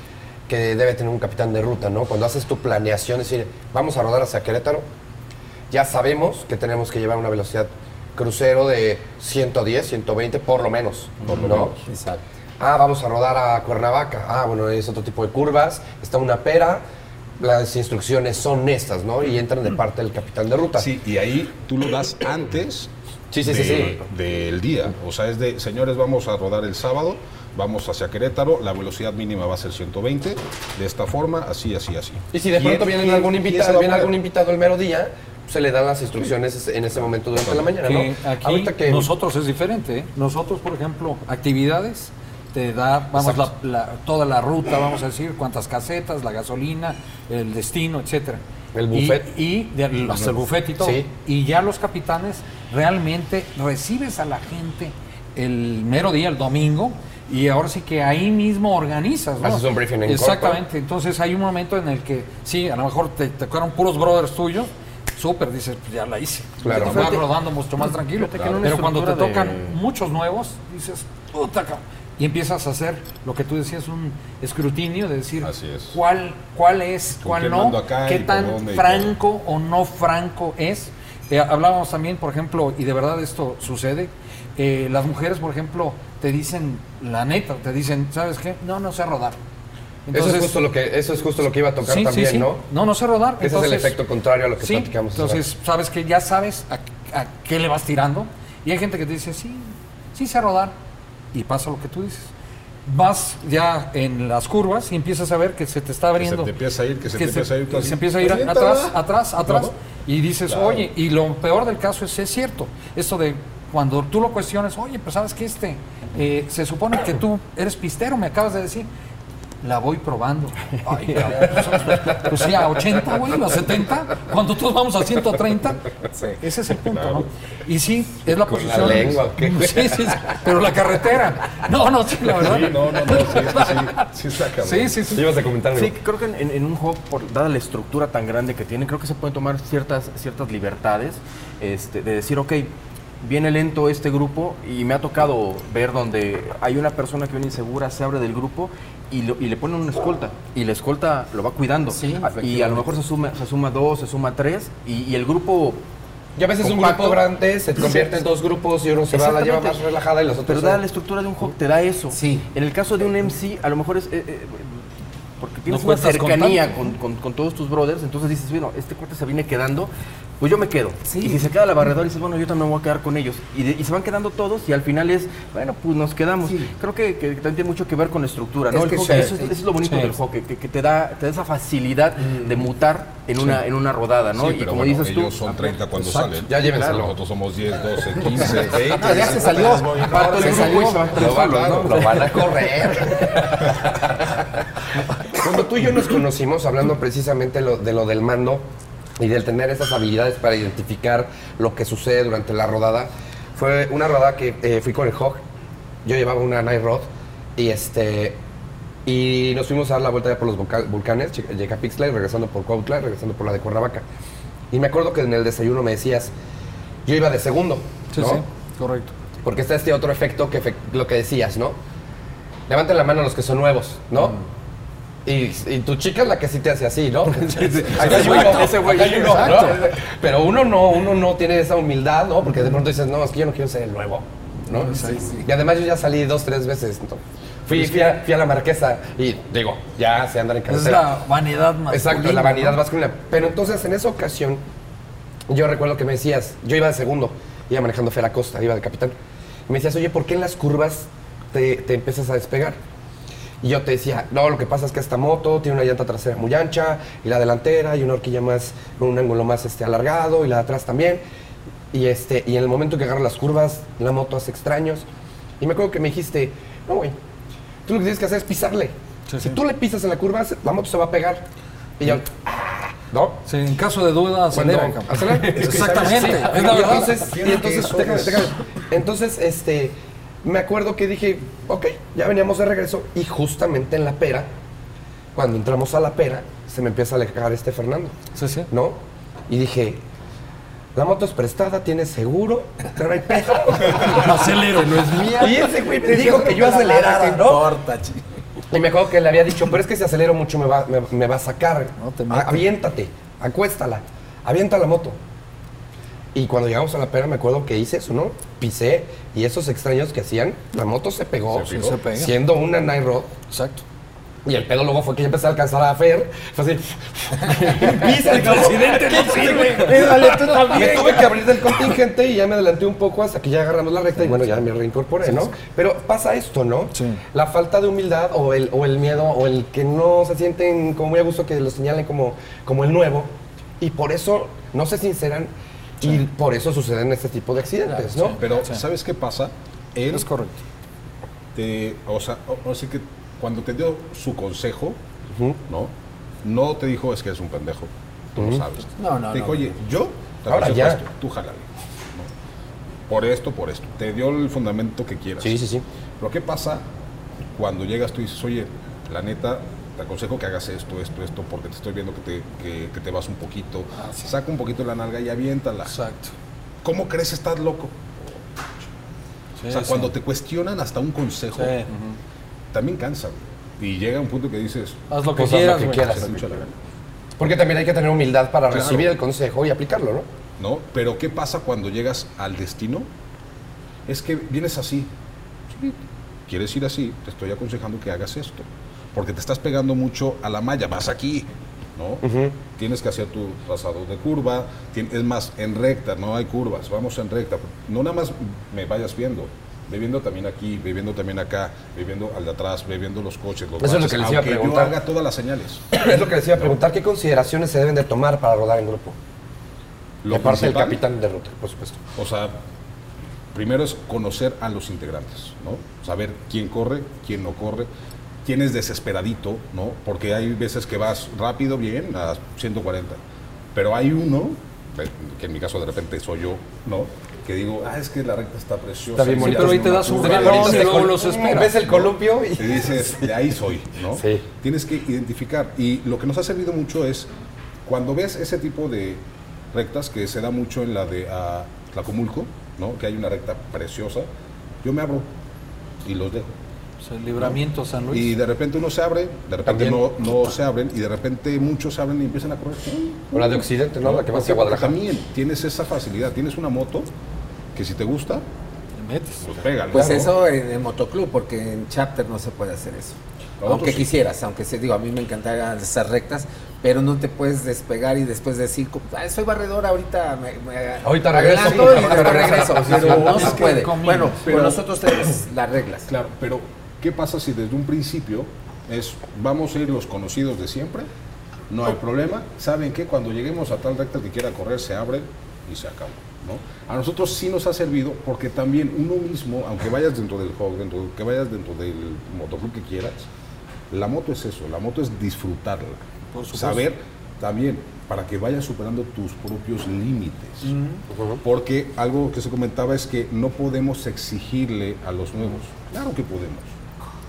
que debe tener un capitán de ruta, ¿no? Cuando haces tu planeación, es decir, vamos a rodar hacia Querétaro, ya sabemos que tenemos que llevar una velocidad crucero de 110, 120 por lo menos, ¿no? Exacto. Ah, vamos a rodar a Cuernavaca. Ah, bueno, es otro tipo de curvas. Está una pera. Las instrucciones son estas, ¿no? Y entran de parte del capitán de ruta. Sí, y ahí tú lo das antes Sí, sí, sí, de- sí. del día. O sea, es de, señores, vamos a rodar el sábado, vamos hacia Querétaro, la velocidad mínima va a ser 120, de esta forma, así, así, así. Y si de pronto y- algún invitado, viene algún invitado el mero día, se le dan las instrucciones en ese momento durante la mañana, ¿no? que aquí Ahorita que nosotros es diferente. ¿eh? Nosotros, por ejemplo, actividades, te da, vamos, la, Exacto. la- toda la ruta, vamos a decir, cuántas casetas, la gasolina, el destino, etcétera. El Y- buffet. Y, de- hasta el buffet y todo. Sí. Y ya los capitanes realmente recibes a la gente el mero día, el domingo, y ahora sí que ahí mismo organizas. ¿no? Haces un briefing en Exactamente. Entonces hay un momento en el que, sí, a lo mejor te tocaron puros brothers tuyos, súper, dices, pues ya la hice. Claro. Te vas rodando mucho más tranquilo. Pero cuando te tocan de- muchos nuevos, dices, puta cabrón. Y empiezas a hacer lo que tú decías, un escrutinio de decir Así es. cuál, cuál es, ¿Con cuál no, qué tan franco o no franco es. Eh, hablábamos también, por ejemplo, y de verdad esto sucede, eh, las mujeres, por ejemplo, te dicen la neta, te dicen, ¿sabes qué? No, no sé rodar. eso, es justo lo que, eso es justo lo que iba a tocar sí, sí, también, sí. ¿no? No, no sé rodar. Ese es el entonces- efecto contrario a lo que Sí, platicamos. entonces sabes que ya sabes a, a qué le vas tirando. Y hay gente que te dice, sí, sí sé rodar. Y pasa lo que tú dices. Vas ya en las curvas y empiezas a ver que se te está abriendo. te empieza a ir, que se te se, empieza a ir, que se empieza a ir atrás, atrás, atrás. Y dices, Claro. oye, y lo peor del caso es, es cierto. Esto de cuando tú lo cuestionas, oye, pues sabes que este, eh, se supone que tú eres pistero, me acabas de decir. La voy probando. Ay, cabrón, pues, pues sí, a 80, güey, a 70, cuando todos vamos a 130. Ese es el punto, ¿no? Y sí, es la Con la posición. lengua. Sí, sí, sí, pero la carretera. No, no, sí, la verdad. Sí, no, no, no, sí, sí, sí está cabrón. Sí, sí, Sí, sí. ibas a comentar algo. Sí, creo que en, un hub, por, dada la estructura tan grande que tiene, creo que se pueden tomar ciertas, ciertas libertades este, de decir, ok, viene lento este grupo y me ha tocado ver donde hay una persona que viene insegura, se abre del grupo y, lo- y le ponen una escolta y la escolta lo va cuidando. Sí, y a lo mejor se suma, se suma dos, se suma tres y, y el grupo... Y a veces un grupo grande se convierte en dos grupos y uno se va, la lleva más relajada y los otros Pero dada la estructura de un hub te da eso. Sí. En el caso de un MC, a lo mejor es... eh, eh, tienes No una cercanía con, con- con todos tus brothers, entonces dices, bueno, este cuate se viene quedando, pues yo me quedo. Sí. Y si se queda la barredora, dices, bueno, yo también me voy a quedar con ellos. Y, de- y se van quedando todos y al final es, bueno, pues nos quedamos. Sí. Creo que, que también tiene mucho que ver con la estructura, ¿no? Es El que hockey, sí. eso, es, eso es lo bonito Sí. del hockey, que, que te, da, te da esa facilidad de mutar en, una, en una rodada, ¿no? Sí, y como bueno, dices tú... ellos son 30 cuando Exacto. salen. Ya llévenselo. Nosotros somos 10, 12, 15, 20. Ah, ya se salió. Parto Se salió. lo van a correr. Cuando tú y yo nos conocimos, hablando precisamente lo- de lo del mando y del tener esas habilidades para identificar lo que sucede durante la rodada, fue una rodada que eh, fui con el Hawk. Yo llevaba una Night Rod y este y nos fuimos a dar la vuelta ya por los volca- volcanes, Yecapixtla y regresando por Cuautla, regresando por la de Cuernavaca. Y me acuerdo que en el desayuno me decías, yo iba de segundo, Sí, ¿no? sí, correcto. Porque está este otro efecto que lo que decías, ¿no? Levanten la mano los que son nuevos, ¿no? Y, y tu chica es la que sí te hace así, ¿no? Acá hay uno, ese güey. acá hay uno, ¿no? Exacto. Pero uno no, uno no tiene esa humildad, ¿no? Porque de pronto dices, no, es que yo no quiero ser el nuevo, ¿no? Y además yo ya salí dos, tres veces. ¿no? Fui, fui, a, fui a la marquesa y digo, ya se andan en Es carretera. la vanidad masculina. Exacto, la vanidad ¿no? masculina. Pero entonces en esa ocasión, yo recuerdo que me decías, yo iba de segundo, iba manejando Fera Costa, iba de capitán. Y me decías, oye, ¿por qué en las curvas te, te empiezas a despegar? Y yo te decía, no, lo que pasa es que esta moto tiene una llanta trasera muy ancha y la delantera y una horquilla más, con un ángulo más este, alargado y la de atrás también. Y, este, y en el momento que agarro las curvas, la moto hace extraños. Y me acuerdo que me dijiste, no, güey, tú lo que tienes que hacer es pisarle. Sí, si sí. tú le pisas en la curva, la moto se va a pegar. Y yo, "Ah", ¿no? Sí, en caso de duda, acelera. Exactamente, y entonces, y entonces, déjame, déjame. Entonces, este, me acuerdo que dije, ok, ya veníamos de regreso y justamente en la pera, cuando entramos a la pera, se me empieza a alejar este Fernando, Sí, sí. ¿no? Y dije, la moto es prestada, tiene seguro, pero no hay pedo. Acelero. no es mía. Y ese güey me dijo que yo acelerara, ¿Qué ¿no? importa, chi? Y me acuerdo que le había dicho, pero es que si acelero mucho me va, me, me va a sacar. No te aviéntate, acuéstala, avienta la moto. Y cuando llegamos a la pera me acuerdo que hice eso, ¿no? Pisé y esos extraños que hacían, la moto se pegó, Se pegó. Se pega. siendo una Night Rod. Exacto. Y el pedo luego fue que yo empecé a alcanzar a Fer. Fue así. Pisa el presidente no sirve. Me tuve que abrir del contingente y ya me adelanté un poco hasta que ya agarramos la recta y bueno, ya me reincorporé, ¿no? Pero pasa esto, ¿no? Sí. La falta de humildad o el, o el miedo o el que no se sienten como muy a gusto que lo señalen como, como el nuevo y por eso no se sinceran y por eso suceden este tipo de accidentes, ¿no? Pero, ¿sabes qué pasa? Él Es correcto. te, o sea, o- sea que cuando te dio su consejo. ¿no? No te dijo es que eres un pendejo, tú lo sabes. No, no, Te dijo, no. oye, yo te Ahora ya. esto, tú jálale. ¿no? Por esto, por esto. Te dio el fundamento que quieras. Sí, sí, sí. Pero ¿qué pasa cuando llegas tú y dices, oye, la neta, te aconsejo que hagas esto, esto, esto, porque te estoy viendo que te, que, que te vas un poquito, saca un poquito la nalga y aviéntala. Exacto. ¿Cómo crees estás loco? Sí, o sea, sí. cuando te cuestionan hasta un consejo, Sí. también cansa. Y llega un punto que dices, Haz lo que Pues haz lo quieras, que quieras. Porque también hay que tener humildad para Claro. recibir el consejo y aplicarlo, ¿no? ¿no? Pero ¿qué pasa cuando llegas al destino? Es que vienes así. Sí, Quieres ir así, te estoy aconsejando que hagas esto. Porque te estás pegando mucho a la malla, vas aquí, ¿no? Tienes que hacer tu trazado de curva, es más, en recta, no hay curvas, vamos en recta. No nada más me vayas viendo, ve viendo también aquí, ve viendo también acá, ve viendo al de atrás, ve viendo los coches, los Eso es lo baches, que les iba a aunque yo preguntar. haga todas las señales. Es lo que les iba a preguntar, ¿qué consideraciones se deben de tomar para rodar en grupo? Lo Lo parte del capitán de ruta, por supuesto. O sea, primero es conocer a los integrantes, ¿no? Saber quién corre, quién no corre, quién es desesperadito, ¿no? Porque hay veces que vas rápido, bien, a 140, pero hay uno, eh, que en mi caso de repente soy yo, ¿no? Que digo, ah, es que la recta está preciosa. Está bien y bonita. pero ahí te das un esperas. Ves el columpio y... y dices, de ahí soy, ¿no? Sí. Tienes que identificar. Y lo que nos ha servido mucho es, cuando ves ese tipo de rectas, que se da mucho en la de ah, Tlacomulco, ¿no? Que hay una recta preciosa, yo me abro y los dejo. El libramiento San Luis. Y de repente uno se abre, de repente no, se abren, y de repente muchos se abren y empiezan a correr. O la de Occidente, ¿no? La que va ¿Por hacia Guadalajara. También tienes esa facilidad, tienes una moto que si te gusta, Te metes. pues pégale. Pues eso en el motoclub, porque en chapter no se puede hacer eso. Nosotros aunque sí. quisieras, aunque se digo, a mí me encantaría esas rectas, pero no te puedes despegar y después decir, "Ah, soy barredor, ahorita me, me Ahorita regreso, y pero regreso. Pero no se puede. Bueno, Pero- pero nosotros tenemos las reglas. Claro, pero ¿qué pasa si desde un principio es vamos a ir los conocidos de siempre? No hay problema. ¿Saben qué? Cuando lleguemos a tal recta que quiera correr, se abre y se acabó. ¿no? A nosotros sí nos ha servido porque también uno mismo, aunque vayas dentro del hog, dentro, que vayas dentro del motoclub que quieras, la moto es eso, la moto es disfrutarla. Por. Saber también para que vayas superando tus propios límites. Porque algo que se comentaba es que no podemos exigirle a los nuevos. Claro que podemos.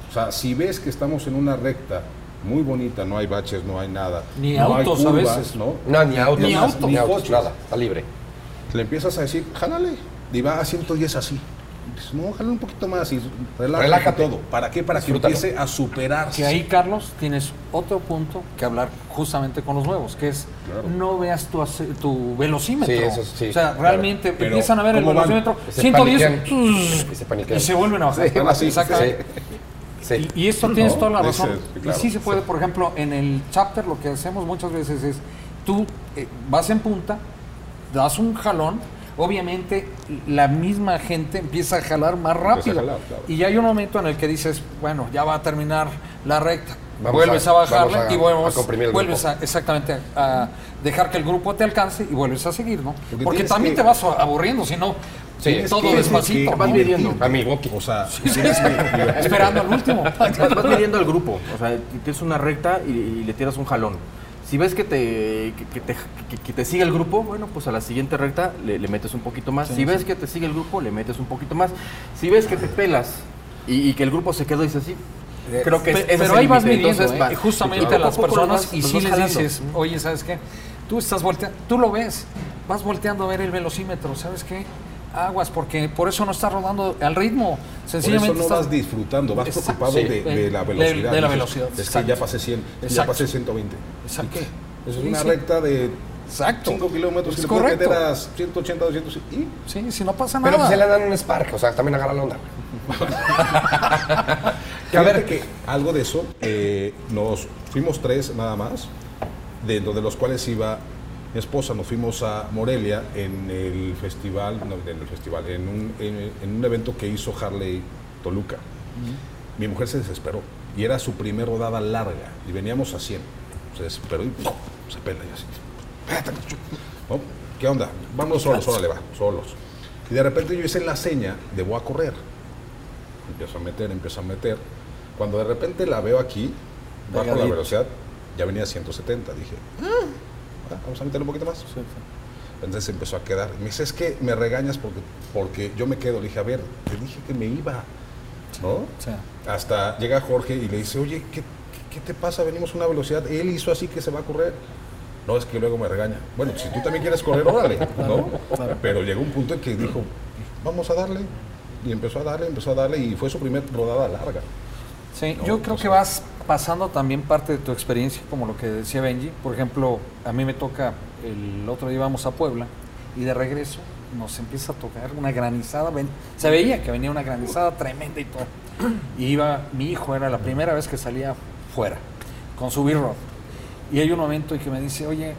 O sea, si ves que estamos en una recta muy bonita, no hay baches, no hay nada. Ni no hay autos a curvas, veces. ¿no? No, ni autos. Ni Ni autos. ni autos, coches. nada. Está libre. Le empiezas a decir, jálale, y va a 110 así. Dices, no, jálale un poquito más y relájate, Relájate. todo. ¿Para qué? Para que empiece a superarse. Que ahí, Carlos, tienes otro punto que hablar justamente con los nuevos, que es Claro. no veas tu, tu velocímetro. Sí, eso sí, o sea, claro. realmente Pero, empiezan a ver el ¿cómo van? velocímetro, Se 110 paniquean. ¡zzz! Y se paniquean. y se vuelven a bajar. Sí, así, Exactamente. Sí. Y, y esto tienes No, toda la ese, razón. claro, y sí se puede, sí. por ejemplo, en el chapter lo que hacemos muchas veces es, tú eh, vas en punta, das un jalón, obviamente la misma gente empieza a jalar más rápido. jalar, claro. Y ya hay un momento en el que dices, bueno, ya va a terminar la recta. Vamos vuelves a, a- bajarle vamos a- y vuelves, a a, exactamente a, dejar que el grupo te alcance y vuelves a seguir, ¿no? Porque también que- te vas aburriendo, si no, Sí, Tienes todo que- despacito. que vas midiendo. A mi Woki. O sea, Sí, sí. Esperando al último. Vas, midiendo al grupo, o sea, tienes una recta y, y le tiras un jalón. Si ves que te, que, te, que- te sigue el grupo, bueno, pues a la siguiente recta le, le metes un poquito más. si ves que te sigue el grupo, le metes un poquito más. Si ves que te pelas y, y que el grupo se quedó y dice así, creo que Pe- es- ese es pero ahí vas midiendo Entonces, ¿eh? justamente a las personas vas- y si les jalando. dices, oye, ¿sabes qué? Tú estás volteando, tú lo ves, vas volteando a ver el velocímetro, ¿sabes qué? Aguas, porque por eso no estás rodando al ritmo. Por eso Sencillamente no estás vas disfrutando, vas Exacto, preocupado sí, de, la velocidad. de la velocidad, Es que ya pasé 100, ya pasé 120. Exacto. ¿Y qué? Eso es una sí. recta de Exacto. 5 kilómetros le puedes correcto. meter a 180, 200 y... Sí, si no pasa Pero nada. pues se le dan un spark, o sea, también agarra la onda. Que a ver que algo de eso, eh, nos fuimos tres nada más, dentro de los cuales iba mi esposa, nos fuimos a Morelia en el festival, no, en el festival, en un, en- en un evento que hizo Harley Toluca. Mi mujer se desesperó y era su primer rodada larga y veníamos a 100. Se desesperó y ¡pum! se pela y así. ¿No? ¿Qué onda? Vamos solos, órale, va, solos. Y de repente yo hice la seña de voy a correr. Empiezo a meter, empiezo a meter. Cuando de repente la veo aquí, bajo la velocidad, ya venía a 170. Dije, "Ah, vamos a meter un poquito más. Entonces empezó a quedar. Me dice, es que me regañas porque, porque yo me quedo. Le dije, a ver, te dije que me iba. ¿No? Hasta llega Jorge y le dice, oye, ¿qué, qué- te pasa? Venimos a una velocidad. Él hizo así que se va a correr. No, es que luego me regaña. Bueno, si tú también quieres correr, órale, ¿no? Pero llegó un punto en que dijo, vamos a darle. Y empezó a darle, empezó a darle y fue su primer rodada larga. Sí, No, yo creo que vas pasando también parte de tu experiencia, como lo que decía Benji. Por ejemplo, a mí me toca, el otro día íbamos a Puebla y de regreso nos empieza a tocar una granizada. Se veía que venía una granizada tremenda y todo. Y iba, mi hijo era la primera vez que salía fuera con su B-Rod. Y hay un momento en que me dice, oye,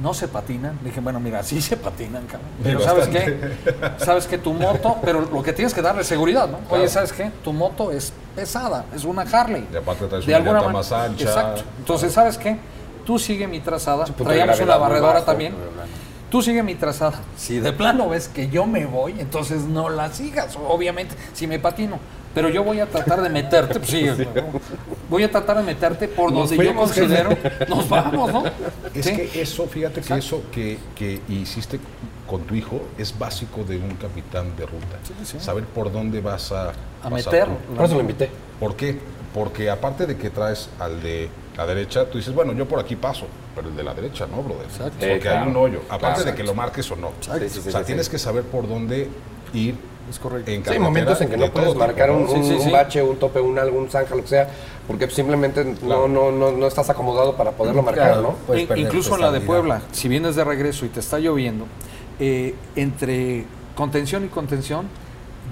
¿no se patinan? Le dije, bueno, mira, sí se patinan, cabrón. Pero Sí, ¿sabes bastante. qué? ¿Sabes que Tu moto, pero lo que tienes que darle es seguridad, ¿no? Claro. Oye, ¿sabes qué? Tu moto es pesada, es una Harley. Y aparte traes De una alguna llanta man- más ancha. Exacto. Entonces, ¿sabes qué? Tú sigue mi trazada. De Traíamos una barredora bajo, también. Tú sigue mi trazada. Si de plano ves que yo me voy, entonces no la sigas, obviamente, si me patino. Pero yo voy a tratar de meterte, pues sí, voy a tratar de meterte por Nos donde yo considero. Nos vamos, ¿no? Es Sí. que eso, fíjate que Exacto. eso que, que hiciste con tu hijo es básico de un capitán de ruta. Sí, sí. Saber por dónde vas a, A pasar meter. Por eso lo invité. ¿Por qué? Porque aparte de que traes al de la derecha, tú dices, bueno, yo por aquí paso, pero el de la derecha no, brother. Exacto. Porque Eh, claro. hay un hoyo. Aparte Claro. de que lo marques o no. Sí, sí, sí, o sea, sí, tienes sí. que saber por dónde ir Es correcto. en Sí, carretera. momentos en que no puedes marcar un, ¿no? Sí, un- sí, un sí. bache, un tope, un algo, un zanja, lo que sea, porque simplemente no, Claro. no, no, no estás acomodado para poderlo marcar, Claro. ¿no? Incluso en la de. Puebla, si vienes de regreso y te está lloviendo, eh, entre contención y contención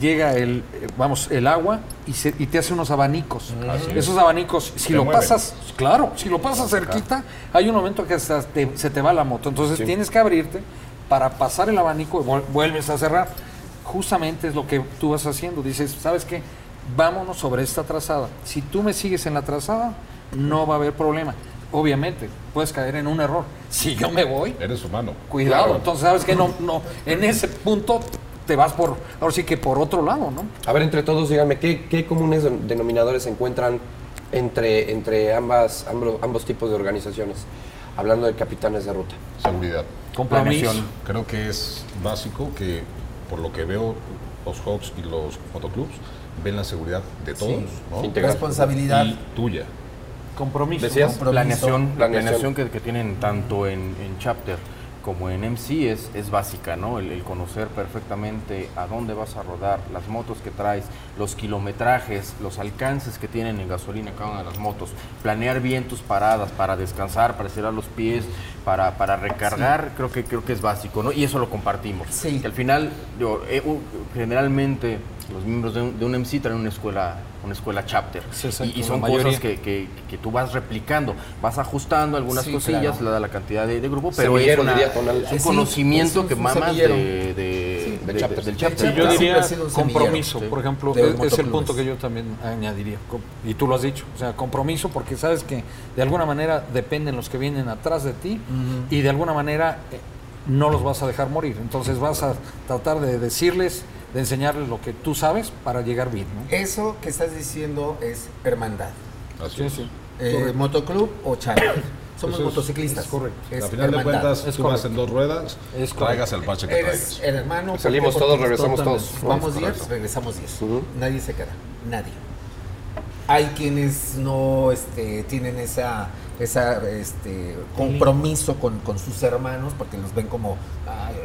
llega el, eh, vamos, el agua y, se- y te hace unos abanicos. Así es. Esos abanicos, si Te lo mueven. pasas, claro, si lo pasas cerquita, hay un momento que hasta te- se te va la moto. Entonces Sí. tienes que abrirte para pasar el abanico y vuel- vuelves a cerrar. Justamente es lo que tú vas haciendo. Dices, ¿sabes qué? Vámonos sobre esta trazada. Si tú me sigues en la trazada, no va a haber problema. Obviamente, puedes caer en un error. Si yo me voy, Eres humano. Cuidado, Claro. entonces sabes que no, no, en ese punto te vas por, ahora sí que por otro lado, ¿no? A ver, entre todos, díganme, ¿qué, qué comunes den- denominadores se encuentran entre, entre ambas, ambos, ambos tipos de organizaciones? Hablando de capitanes de ruta. Seguridad. Compromiso. Creo que es básico que, por lo que veo, los Hawks y los motoclubs ven la seguridad de todos, ¿no? Integral. Responsabilidad. Y tuya. Compromiso. Decías. compromiso. Planeación, la Planeación. planeación que, que tienen tanto en, en Chapter como en MC es, es básica, ¿no? El, el conocer perfectamente a dónde vas a rodar, las motos que traes, los kilometrajes, los alcances que tienen en gasolina cada una de las motos, planear bien tus paradas para descansar, para estirar los pies, para, para recargar, creo que creo que es básico, ¿no? Y eso lo compartimos. Sí. Que al final, digo, eh, generalmente los miembros de un, de un MC traen una escuela, una escuela chapter. Sí, exacto, y, y son cosas que, que- que tú vas replicando, vas ajustando algunas Sí, cosillas, claro. la, la cantidad de, de grupo, pero es, una- diría con el- es un Sí, conocimiento es un- que mamas de, de- de de- chapters. del De chapter. Yo diría compromiso, Sí. por ejemplo, De es, es el punto que yo también añadiría. Y tú lo has dicho, o sea, compromiso porque sabes que de alguna manera dependen los que vienen atrás de ti y de alguna manera eh, no los vas a dejar morir. Entonces vas a tratar de decirles, de enseñarles lo que tú sabes para llegar bien. ¿no? Eso que estás diciendo es hermandad. Así Sí, es. sí. Eh, motoclub o charter. Somos Eso motociclistas. es correcto. Es a final de cuentas, Es tú vas en dos ruedas, Es traigas el parche que Eres traigas. el hermano. ¿por Salimos todos, regresamos todos. Vamos Es 10, correcto. regresamos 10. Ujú. Nadie se queda. Nadie. Hay quienes no este, tienen esa, esa este, compromiso con, con sus hermanos porque los ven como, "Ay,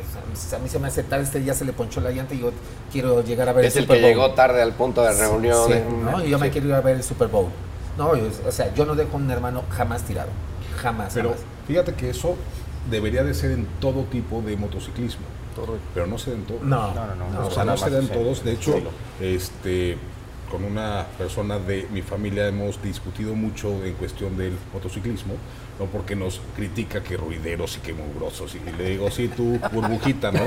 a mí se me hace tarde, este ya se le ponchó la llanta y yo quiero llegar a ver Es el Super que Bowl". llegó tarde al punto de reunión. Sí, ¿no? Y yo me quiero ir a ver el Super Bowl. No, yo- o sea, yo no dejo a un hermano jamás tirado. Jamás. Pero jamás. fíjate que eso debería de ser en todo tipo de motociclismo, pero no se da en todo. No, No, no, no. O no, sea, no nada se sí. todos. De hecho, Sí. este, con una persona de mi familia hemos discutido mucho en cuestión del motociclismo, no porque nos critica que ruideros y que mugrosos. Y le digo, sí, tú, burbujita, ¿no?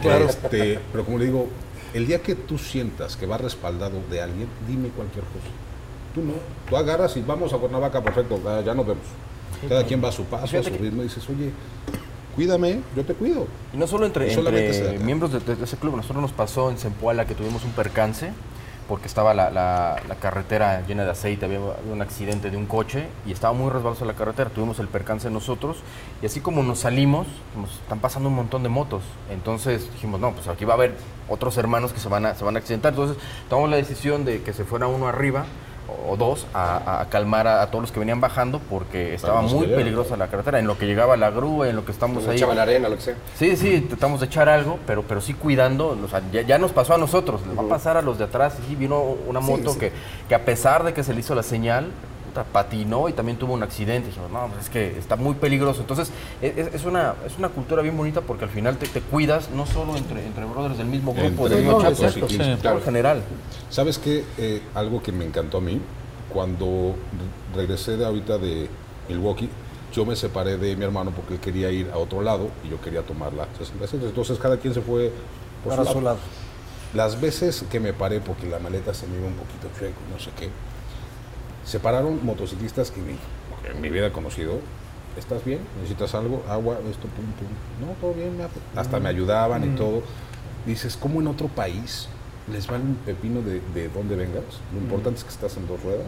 claro. Este, pero como le digo, el día que tú sientas que va respaldado de alguien, dime cualquier cosa. Tú no. Tú agarras y vamos a Cuernavaca, perfecto, ya- ya nos vemos. Cada quien va a su paso, a su ritmo, y dices, oye, cuídame, yo te cuido. Y no solo entre, entre miembros de, de ese club, nosotros nos pasó en Zempoala que tuvimos un percance porque estaba la, la- carretera llena de aceite, había, un accidente de un coche y estaba muy resbalosa la carretera, tuvimos el percance nosotros y así como nos salimos, están pasando un montón de motos, entonces dijimos, no, pues aquí va a haber otros hermanos que se van a, se van a accidentar, entonces tomamos la decisión de que se fuera uno arriba o dos a, a calmar a, a todos los que venían bajando porque estaba muy peligrosa la carretera, en lo que llegaba la grúa, en lo que estamos ahí. echaban arena, lo que sea. Sí, sí, tratamos de echar algo, pero, pero sí cuidando, o sea, ya, ya nos pasó a nosotros, les va a pasar a los de atrás, y sí, vino una Sí, moto sí. Que, que a pesar de que se le hizo la señal, puta, patinó y también tuvo un accidente, dijimos, no, pues es que está muy peligroso, entonces es, una, es una cultura bien bonita porque al final te, te cuidas, no solo entre, entre brothers del mismo grupo, Entre mismo no, chapter, exacto, sí. todo Claro. en general. ¿Sabes qué? Eh, algo que me encantó a mí, cuando re- regresé de ahorita de Milwaukee, yo me separé de mi hermano porque él quería ir a otro lado y yo quería tomar la 67. Entonces cada quien se fue por Para su lado. Las veces que me paré porque la maleta se me iba un poquito chueco, no sé qué, se pararon motociclistas que ni en mi vida he conocido. ¿Estás bien? ¿Necesitas algo? Agua, esto, pum, pum. No, todo bien. me hace- Hasta me ayudaban y todo. Dices, ¿cómo en otro país les vale un pepino de, de dónde vengas? Lo importante es que estás en dos ruedas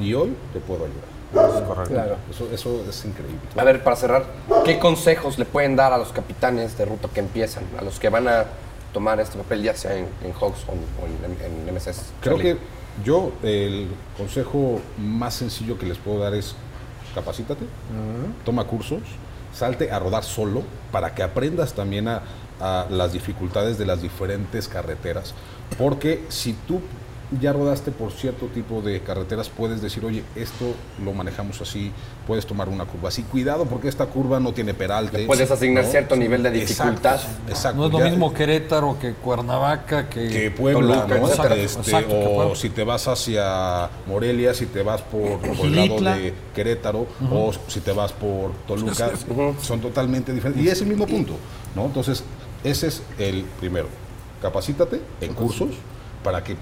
y hoy te puedo ayudar. correcto. Claro. Eso, eso es increíble. A ver, para cerrar, ¿qué consejos le pueden dar a los capitanes de ruta que empiezan? A los que van a tomar este papel, ya sea en, en Hawks o, en, en, en MSS. Creo Charlie. que yo el consejo más sencillo que les puedo dar es capacítate, toma cursos, salte a rodar solo para que aprendas también a, a las dificultades de las diferentes carreteras. Porque si tú ya rodaste por cierto tipo de carreteras, puedes decir, oye, esto lo manejamos así, puedes tomar una curva así. Cuidado porque esta curva no tiene peralte. Le puedes asignar cierto nivel de dificultad. Exacto, exacto. No es lo Ya- mismo Querétaro que Cuernavaca, que, que Puebla, Toluca, ¿no? Este, Exacto, o Puebla. si te vas hacia Morelia, si te vas por, por el lado de Querétaro, o si te vas por Toluca, son totalmente diferentes. Y es el mismo punto, ¿no? Entonces, ese es el primero. Capacítate en cursos para que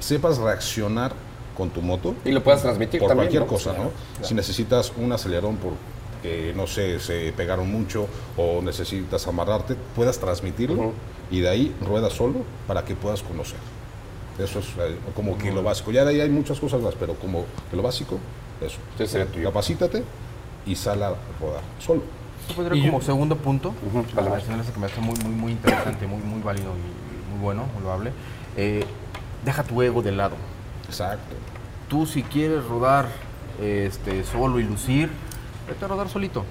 sepas reaccionar con tu moto Y lo puedas transmitir por también. cualquier ¿no? cosa, ¿no? Si necesitas un acelerón porque, no sé, se pegaron mucho o necesitas amarrarte, puedas transmitirlo y de ahí rueda solo para que puedas conocer. Eso es eh, como que lo básico. Ya de ahí hay muchas cosas más, pero como que lo básico, eso. Sí. Capacítate y sal a rodar solo. Yo como segundo punto, mencionar ese que me hace muy, muy, muy interesante, muy, muy válido y muy bueno, muy loable. Eh, deja tu ego de lado. Exacto. Tú si quieres rodar este, solo y lucir, vete a rodar solito.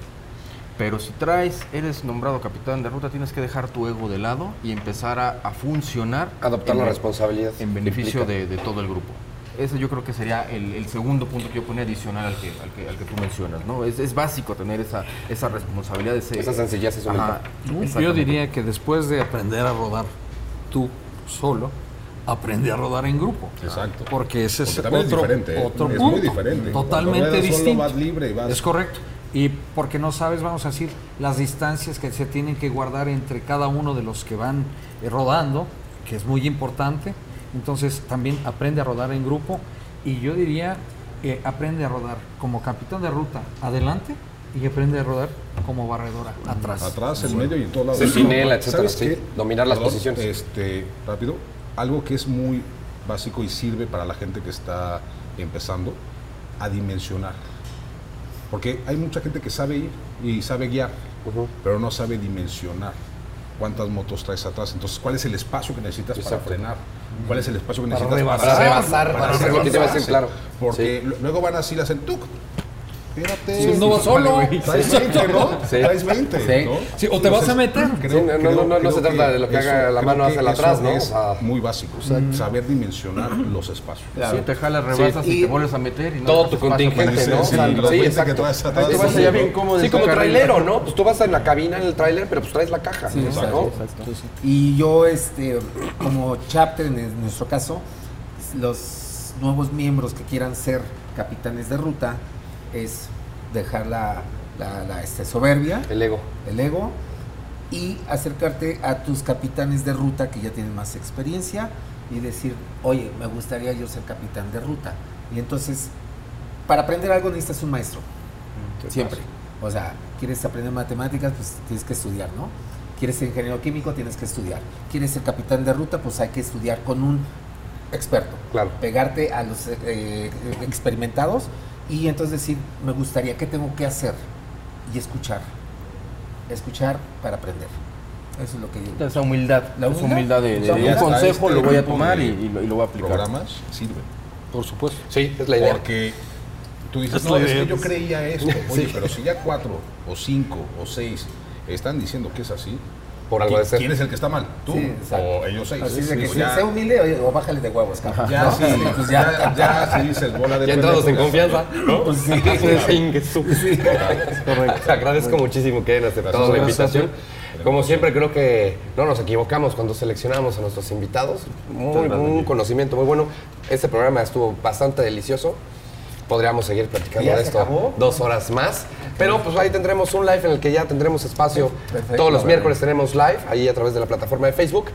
Pero si traes, eres nombrado capitán de ruta, tienes que dejar tu ego de lado y empezar a, a funcionar Adoptar en la responsabilidad. en beneficio de, de todo el grupo. Ese yo creo que sería el, el segundo punto que yo ponía adicional al que, al que, al que tú mencionas, ¿no? Es, es básico tener esa, esa responsabilidad, ese, Esa sencillez Yo diría que después de aprender a rodar tú solo, aprende a rodar en grupo. Exacto. Porque ese es Porque también es otro, diferente, ¿eh? otro Es punto. muy diferente. Totalmente distinto. vas libre y vas- Es correcto. Y porque no sabes, vamos a decir, las distancias que se tienen que guardar entre cada uno de los que van eh, rodando, que es muy importante. Entonces también aprende a rodar en grupo y yo diría, eh, aprende a rodar como capitán de ruta adelante y aprende a rodar como barredora atrás. Atrás, en medio y en todos lados. Sentinela, etcétera, ¿Sabes sí. Dominar las posiciones. Este, rápido, algo que es muy básico y sirve para la gente que está empezando a dimensionar. Porque hay mucha gente que sabe ir y sabe guiar, pero no sabe dimensionar cuántas motos traes atrás. Entonces, ¿cuál es el espacio que necesitas para frenar? ¿Cuál es el espacio que Para necesitas rebasar. Para rebasar, para hacer hacer lo que te iba a decir, pase? claro. Porque lu- luego van así, hacen tuc. Espérate. Sí, no vas solo. Traes 20, ¿no? Sí. Traes 20, Sí. ¿no? Sí, o te vas a meter. creo- Sí, no, no, no, no creo se trata de lo que eso- haga la mano hacia atrás, ¿no? Es O sea, muy básico, saber dimensionar los espacios. Sí, te jalas, rebasas Sí. y, Y- te vuelves a meter. Y no todo tu contingente, ¿no? Sí, O sea, sí, los 20 que exacto. traes atrás. Ahí tú vas Sí, allá ¿no? bien cómodo. Sí, en como trailero, ¿no? Pues tú vas en la cabina, en el trailer, pero pues traes la caja. Sí, exacto. Y yo, este, como chapter, en nuestro caso, los nuevos miembros que quieran ser capitanes de ruta es dejar la, la- la, este, soberbia, El ego. el ego, y acercarte a tus capitanes de ruta que ya tienen más experiencia y decir, oye, me gustaría yo ser capitán de ruta. Y entonces, para aprender algo necesitas un maestro. Siempre. O sea, quieres aprender matemáticas, pues tienes que estudiar, ¿no? Quieres ser ingeniero químico, tienes que estudiar. Quieres ser capitán de ruta, pues hay que estudiar con un experto. Claro. Pegarte a los eh, experimentados y entonces decir, me gustaría, ¿qué tengo que hacer? Y escuchar. Escuchar para aprender. Eso es lo que yo. Esa humildad, La esa humildad. humildad de, de- Ya de un consejo este lo voy a tomar y, y lo, y lo voy a aplicar. Programas sirven. Por supuesto. Sí, es la idea. Porque tú dices, Es no, es que yo creía esto. Oye, pero si ya cuatro o cinco o seis están diciendo que es así, Por algo de ¿quién, ser. quién es el que está mal? ¿Tú Sí, exacto. o ellos seis? Así de que sea, ya, sea humilde o bájale de huevos, cabrón. ya, ¿no? sí, pues ya, ya se dice bola de Ya entrados en confianza, ¿no? Pues sí. Su- Correcto. Agradezco muchísimo que hayan aceptado la invitación. Como siempre, creo que no nos equivocamos cuando seleccionamos a nuestros invitados. Muy, un conocimiento muy bueno. Este programa estuvo bastante delicioso. Podríamos seguir platicando ¿Ya de esto acabó? dos horas más. Pero pues ahí tendremos un live en el que ya tendremos espacio. Perfecto. Todos los miércoles tenemos live ahí a través de la plataforma de Facebook.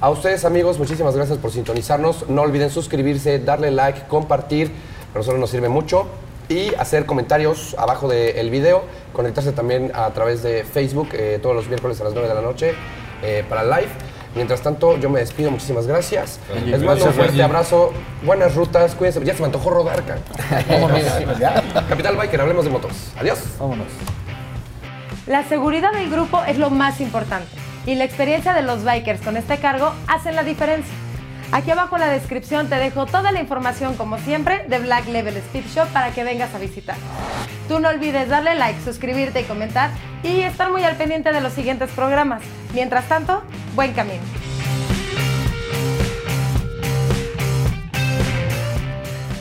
A ustedes amigos, muchísimas gracias por sintonizarnos. No olviden suscribirse, darle like, compartir. A nosotros nos sirve mucho. Y hacer comentarios abajo del video. Conectarse también a través de Facebook eh, todos los miércoles a las 9 de la noche eh, para el live. Mientras tanto, yo me despido. Muchísimas gracias. Les mando un fuerte abrazo. Buenas rutas. Cuídense. Ya se me antojó rodar. Capital Biker, hablemos de motos. Adiós. Vámonos. La seguridad del grupo es lo más importante y la experiencia de los bikers con este cargo hacen la diferencia. Aquí abajo en la descripción te dejo toda la información como siempre de Black Level Speed Shop para que vengas a visitar. Tú no olvides darle like, suscribirte y comentar y estar muy al pendiente de los siguientes programas. Mientras tanto, buen camino.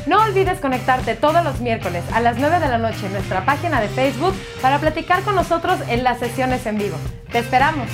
No olvides conectarte todos los miércoles a las 9 de la noche en nuestra página de Facebook para platicar con nosotros en las sesiones en vivo. ¡Te esperamos!